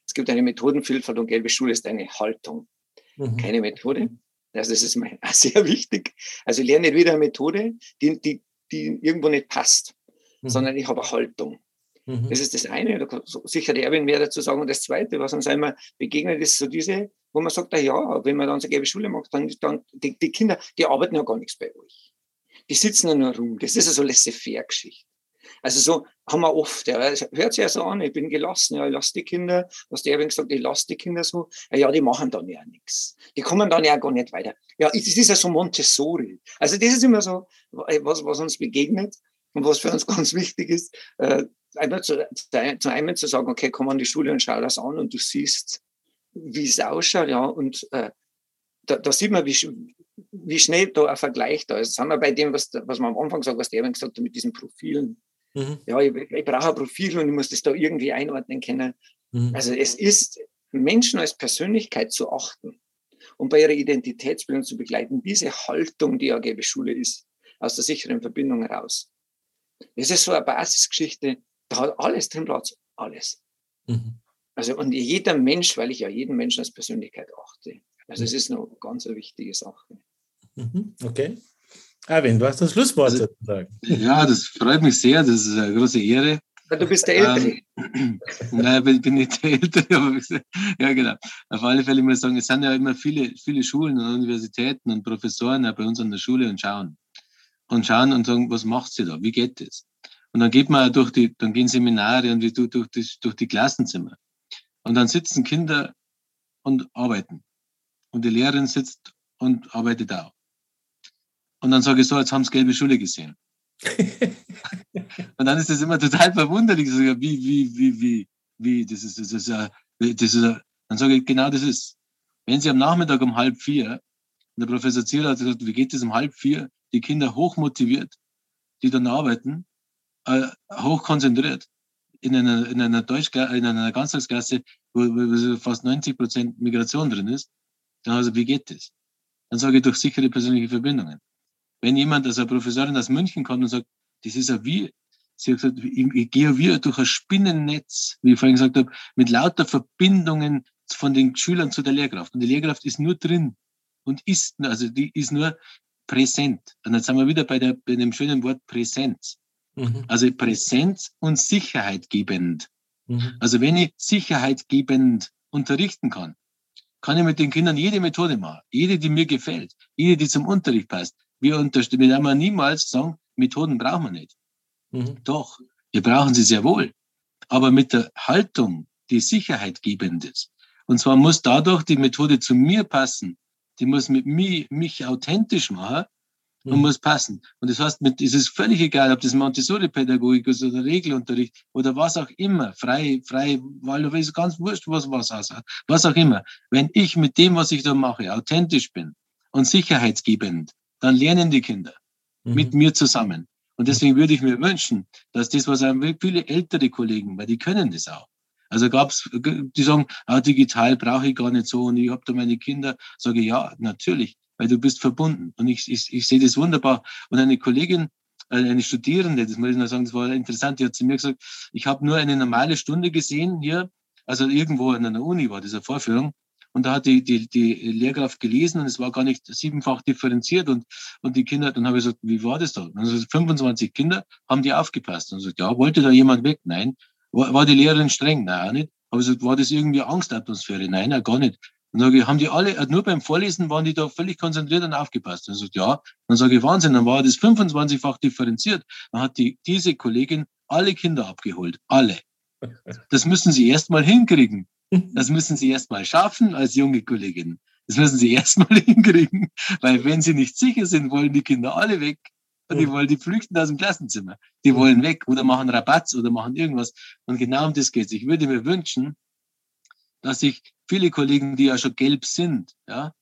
Es gibt eine Methodenvielfalt und gelbe Schule ist eine Haltung, mhm. keine Methode. Also das ist mir sehr wichtig. Also ich lerne nicht wieder eine Methode, die, die, die irgendwo nicht passt, mhm. sondern ich habe eine Haltung. Mhm. Das ist das eine, da kann sicher der Erwin mehr dazu sagen. Und das zweite, was uns einmal begegnet, ist so diese, wo man sagt, ja, wenn man dann so gelbe Schule macht, dann, dann die, die Kinder, die arbeiten ja gar nichts bei euch. Die sitzen ja nur rum. Das ist ja so laissez-faire-Geschichte. Also so haben wir oft, ja, hört sich ja so an, ich bin gelassen, ja, ich lasse die Kinder, was der Erwin gesagt, ich lasse die Kinder so, ja, ja, die machen dann ja nichts. Die kommen dann ja gar nicht weiter. Ja, das ist ja so Montessori. Also das ist immer so, was, was uns begegnet und was für uns ganz wichtig ist, äh, einmal zu, zu einem zu sagen, okay, komm an die Schule und schau das an und du siehst, wie es ausschaut, ja, und äh, da, da sieht man, wie, wie schnell da ein Vergleich da ist. Das haben wir bei dem, was, was man am Anfang sagt, was der eben gesagt hat, mit diesen Profilen. Mhm. Ja, ich, ich brauche ein Profil und ich muss das da irgendwie einordnen können. Mhm. Also es ist, Menschen als Persönlichkeit zu achten und bei ihrer Identitätsbildung zu begleiten, diese Haltung, die AGB Schule ist, aus der sicheren Verbindung heraus. Das ist so eine Basisgeschichte, da hat alles drin Platz, alles. Mhm. Also und jeder Mensch, weil ich ja jeden Menschen als Persönlichkeit achte. Also es ist eine ganz eine wichtige Sache. Mhm. Okay. Erwin, du hast das Schlusswort also, sozusagen. Ja, das freut mich sehr. Das ist eine große Ehre. Du bist der Ältere. Ähm, nein, ich bin nicht der Ältere, aber ja, genau. Auf alle Fälle muss ich sagen, es sind ja immer viele, viele Schulen und Universitäten und Professoren bei uns an der Schule und schauen. Und schauen und sagen, was macht sie da? Wie geht das? Und dann geht man durch die, dann gehen Seminare und durch, durch, die, durch die Klassenzimmer. Und dann sitzen Kinder und arbeiten. Und die Lehrerin sitzt und arbeitet auch. Und dann sage ich so, jetzt haben sie gelbe Schule gesehen. und dann ist das immer total verwunderlich. So, wie, wie, wie, wie, wie, das ist, das ist, das ist, dann sage ich, genau das ist. Wenn Sie am Nachmittag um halb vier, und der Professor Zieler hat gesagt, wie geht es um halb vier, die Kinder hochmotiviert, die dann arbeiten, äh, hochkonzentriert, in einer, in einer Deutsch, in einer Ganztagsklasse, wo, wo fast 90 Prozent Migration drin ist, dann also, wie geht das? Dann sage ich durch sichere persönliche Verbindungen. Wenn jemand, also eine Professorin aus München kommt und sagt, das ist ja wie, sie hat gesagt, ich, ich gehe wie durch ein Spinnennetz, wie ich vorhin gesagt habe, mit lauter Verbindungen von den Schülern zu der Lehrkraft. Und die Lehrkraft ist nur drin und ist, also die ist nur präsent. Und jetzt sind wir wieder bei, der, bei dem schönen Wort Präsenz. Mhm. Also Präsenz und Sicherheit gebend. Mhm. Also wenn ich Sicherheit gebend unterrichten kann, kann ich mit den Kindern jede Methode machen. Jede, die mir gefällt. Jede, die zum Unterricht passt. Wir unterstützen, wir haben niemals sagen, Methoden brauchen wir nicht. Mhm. Doch, wir brauchen sie sehr wohl. Aber mit der Haltung, die Sicherheit gebend ist. Und zwar muss dadurch die Methode zu mir passen. Die muss mit mir, mich authentisch machen und mhm. muss passen. Und das heißt, mit, es ist völlig egal, ob das Montessori-Pädagogik ist oder Regelunterricht oder was auch immer, frei, frei, weil du weißt ganz wurscht, was was was auch immer. Wenn ich mit dem, was ich da mache, authentisch bin und sicherheitsgebend, dann lernen die Kinder mhm. mit mir zusammen. Und deswegen würde ich mir wünschen, dass das, was viele ältere Kollegen, weil die können das auch. Also gab's, die sagen, ah, digital brauche ich gar nicht so und ich habe da meine Kinder. Sage ja, natürlich, weil du bist verbunden. Und ich, ich, ich sehe das wunderbar. Und eine Kollegin, äh, eine Studierende, das muss ich noch sagen, das war interessant, die hat zu mir gesagt, ich habe nur eine normale Stunde gesehen hier, also irgendwo in einer Uni war diese Vorführung. Und da hat die, die, die Lehrkraft gelesen und es war gar nicht siebenfach differenziert und, und die Kinder, dann habe ich gesagt, wie war das da? Also 25 Kinder haben die aufgepasst und gesagt, ja, wollte da jemand weg? Nein. War, war die Lehrerin streng? Nein, auch nicht. Aber gesagt, war das irgendwie Angstatmosphäre? Nein, auch gar nicht. Und dann sage ich, haben die alle, äh, nur beim Vorlesen waren die da völlig konzentriert und aufgepasst. Und sagt, ja. Dann sage ich, Wahnsinn, dann war das 25-fach differenziert. Dann hat die, diese Kollegin alle Kinder abgeholt. Alle. Das müssen sie erst mal hinkriegen. Das müssen sie erst mal schaffen als junge Kollegin. Das müssen sie erst mal hinkriegen. Weil wenn sie nicht sicher sind, wollen die Kinder alle weg. Und die wollen, die flüchten aus dem Klassenzimmer. Die wollen weg oder machen Rabatz oder machen irgendwas. Und genau um das geht's. Ich würde mir wünschen, dass sich viele Kollegen, die ja schon gelb sind, ja,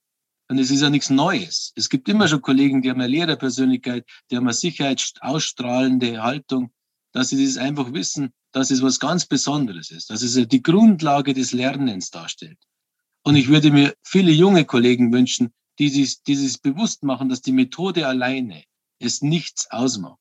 und es ist ja nichts Neues. Es gibt immer schon Kollegen, die haben eine Lehrerpersönlichkeit, die haben eine sicherheitsausstrahlende Haltung, dass sie das einfach wissen, dass es was ganz Besonderes ist, dass es die Grundlage des Lernens darstellt. Und ich würde mir viele junge Kollegen wünschen, die sich, die sich bewusst machen, dass die Methode alleine es nichts ausmacht.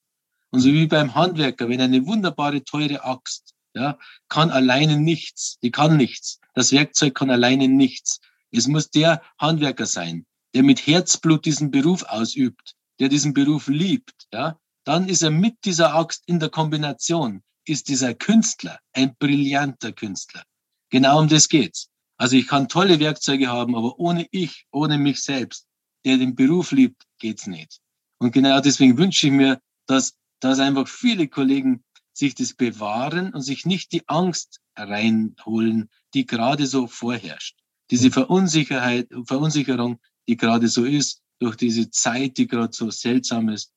Und so wie beim Handwerker, wenn eine wunderbare, teure Axt, ja, kann alleine nichts, die kann nichts. Das Werkzeug kann alleine nichts. Es muss der Handwerker sein, der mit Herzblut diesen Beruf ausübt, der diesen Beruf liebt, ja. Dann ist er mit dieser Axt in der Kombination, ist dieser Künstler, ein brillanter Künstler. Genau um das geht's. Also ich kann tolle Werkzeuge haben, aber ohne ich, ohne mich selbst, der den Beruf liebt, geht's nicht. Und genau deswegen wünsche ich mir, dass, dass einfach viele Kollegen sich das bewahren und sich nicht die Angst reinholen, die gerade so vorherrscht. Diese Verunsicherheit, Verunsicherung, die gerade so ist, durch diese Zeit, die gerade so seltsam ist,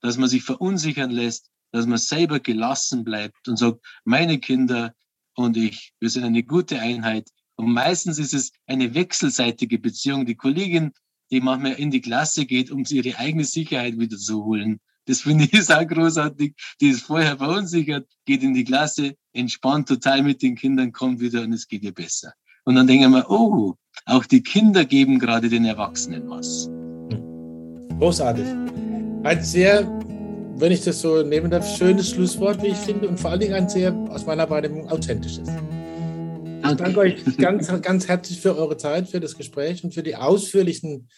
dass man sich verunsichern lässt, dass man selber gelassen bleibt und sagt, meine Kinder und ich, wir sind eine gute Einheit. Und meistens ist es eine wechselseitige Beziehung. Die Kollegin, die manchmal in die Klasse geht, um ihre eigene Sicherheit wieder zu holen. Das finde ich auch großartig. Die ist vorher verunsichert, geht in die Klasse, entspannt total mit den Kindern, kommt wieder und es geht ihr besser. Und dann denken wir, oh, auch die Kinder geben gerade den Erwachsenen was. Großartig. Ein sehr, wenn ich das so nehmen darf, schönes Schlusswort, wie ich finde, und vor allen Dingen ein sehr, aus meiner Wahrnehmung, authentisches. Ich danke euch ganz, ganz herzlich für eure Zeit, für das Gespräch und für die ausführlichen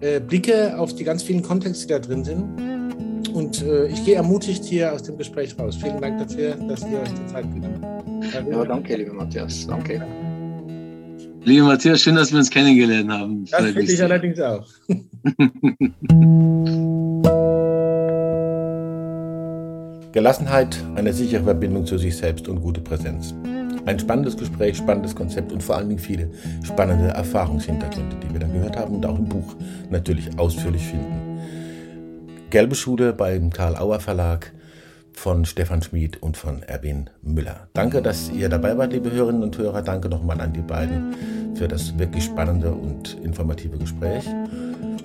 äh, Blicke auf die ganz vielen Kontexte, die da drin sind. Und äh, ich gehe ermutigt hier aus dem Gespräch raus. Vielen Dank dafür, dass ihr euch die Zeit genommen habt. Ja, danke, lieber Matthias. Danke. Lieber Matthias, schön, dass wir uns kennengelernt haben. Das finde ich allerdings auch. Gelassenheit, eine sichere Verbindung zu sich selbst und gute Präsenz. Ein spannendes Gespräch, spannendes Konzept und vor allen Dingen viele spannende Erfahrungshintergründe, die wir da gehört haben und auch im Buch natürlich ausführlich finden. Gelbe Schule beim Karl Auer Verlag von Stefan Schmid und von Erwin Müller. Danke, dass ihr dabei wart, liebe Hörerinnen und Hörer. Danke nochmal an die beiden für das wirklich spannende und informative Gespräch.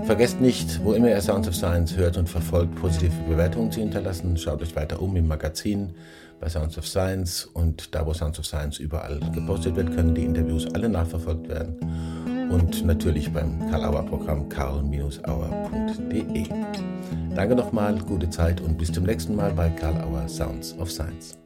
Vergesst nicht, wo immer ihr Sounds of Science hört und verfolgt, positive Bewertungen zu hinterlassen. Schaut euch weiter um im Magazin bei Sounds of Science und da, wo Sounds of Science überall gepostet wird, können die Interviews alle nachverfolgt werden. Und natürlich beim Karl-Auer-Programm karl-auer.de. Danke nochmal, gute Zeit und bis zum nächsten Mal bei Karl Auer Sounds of Science.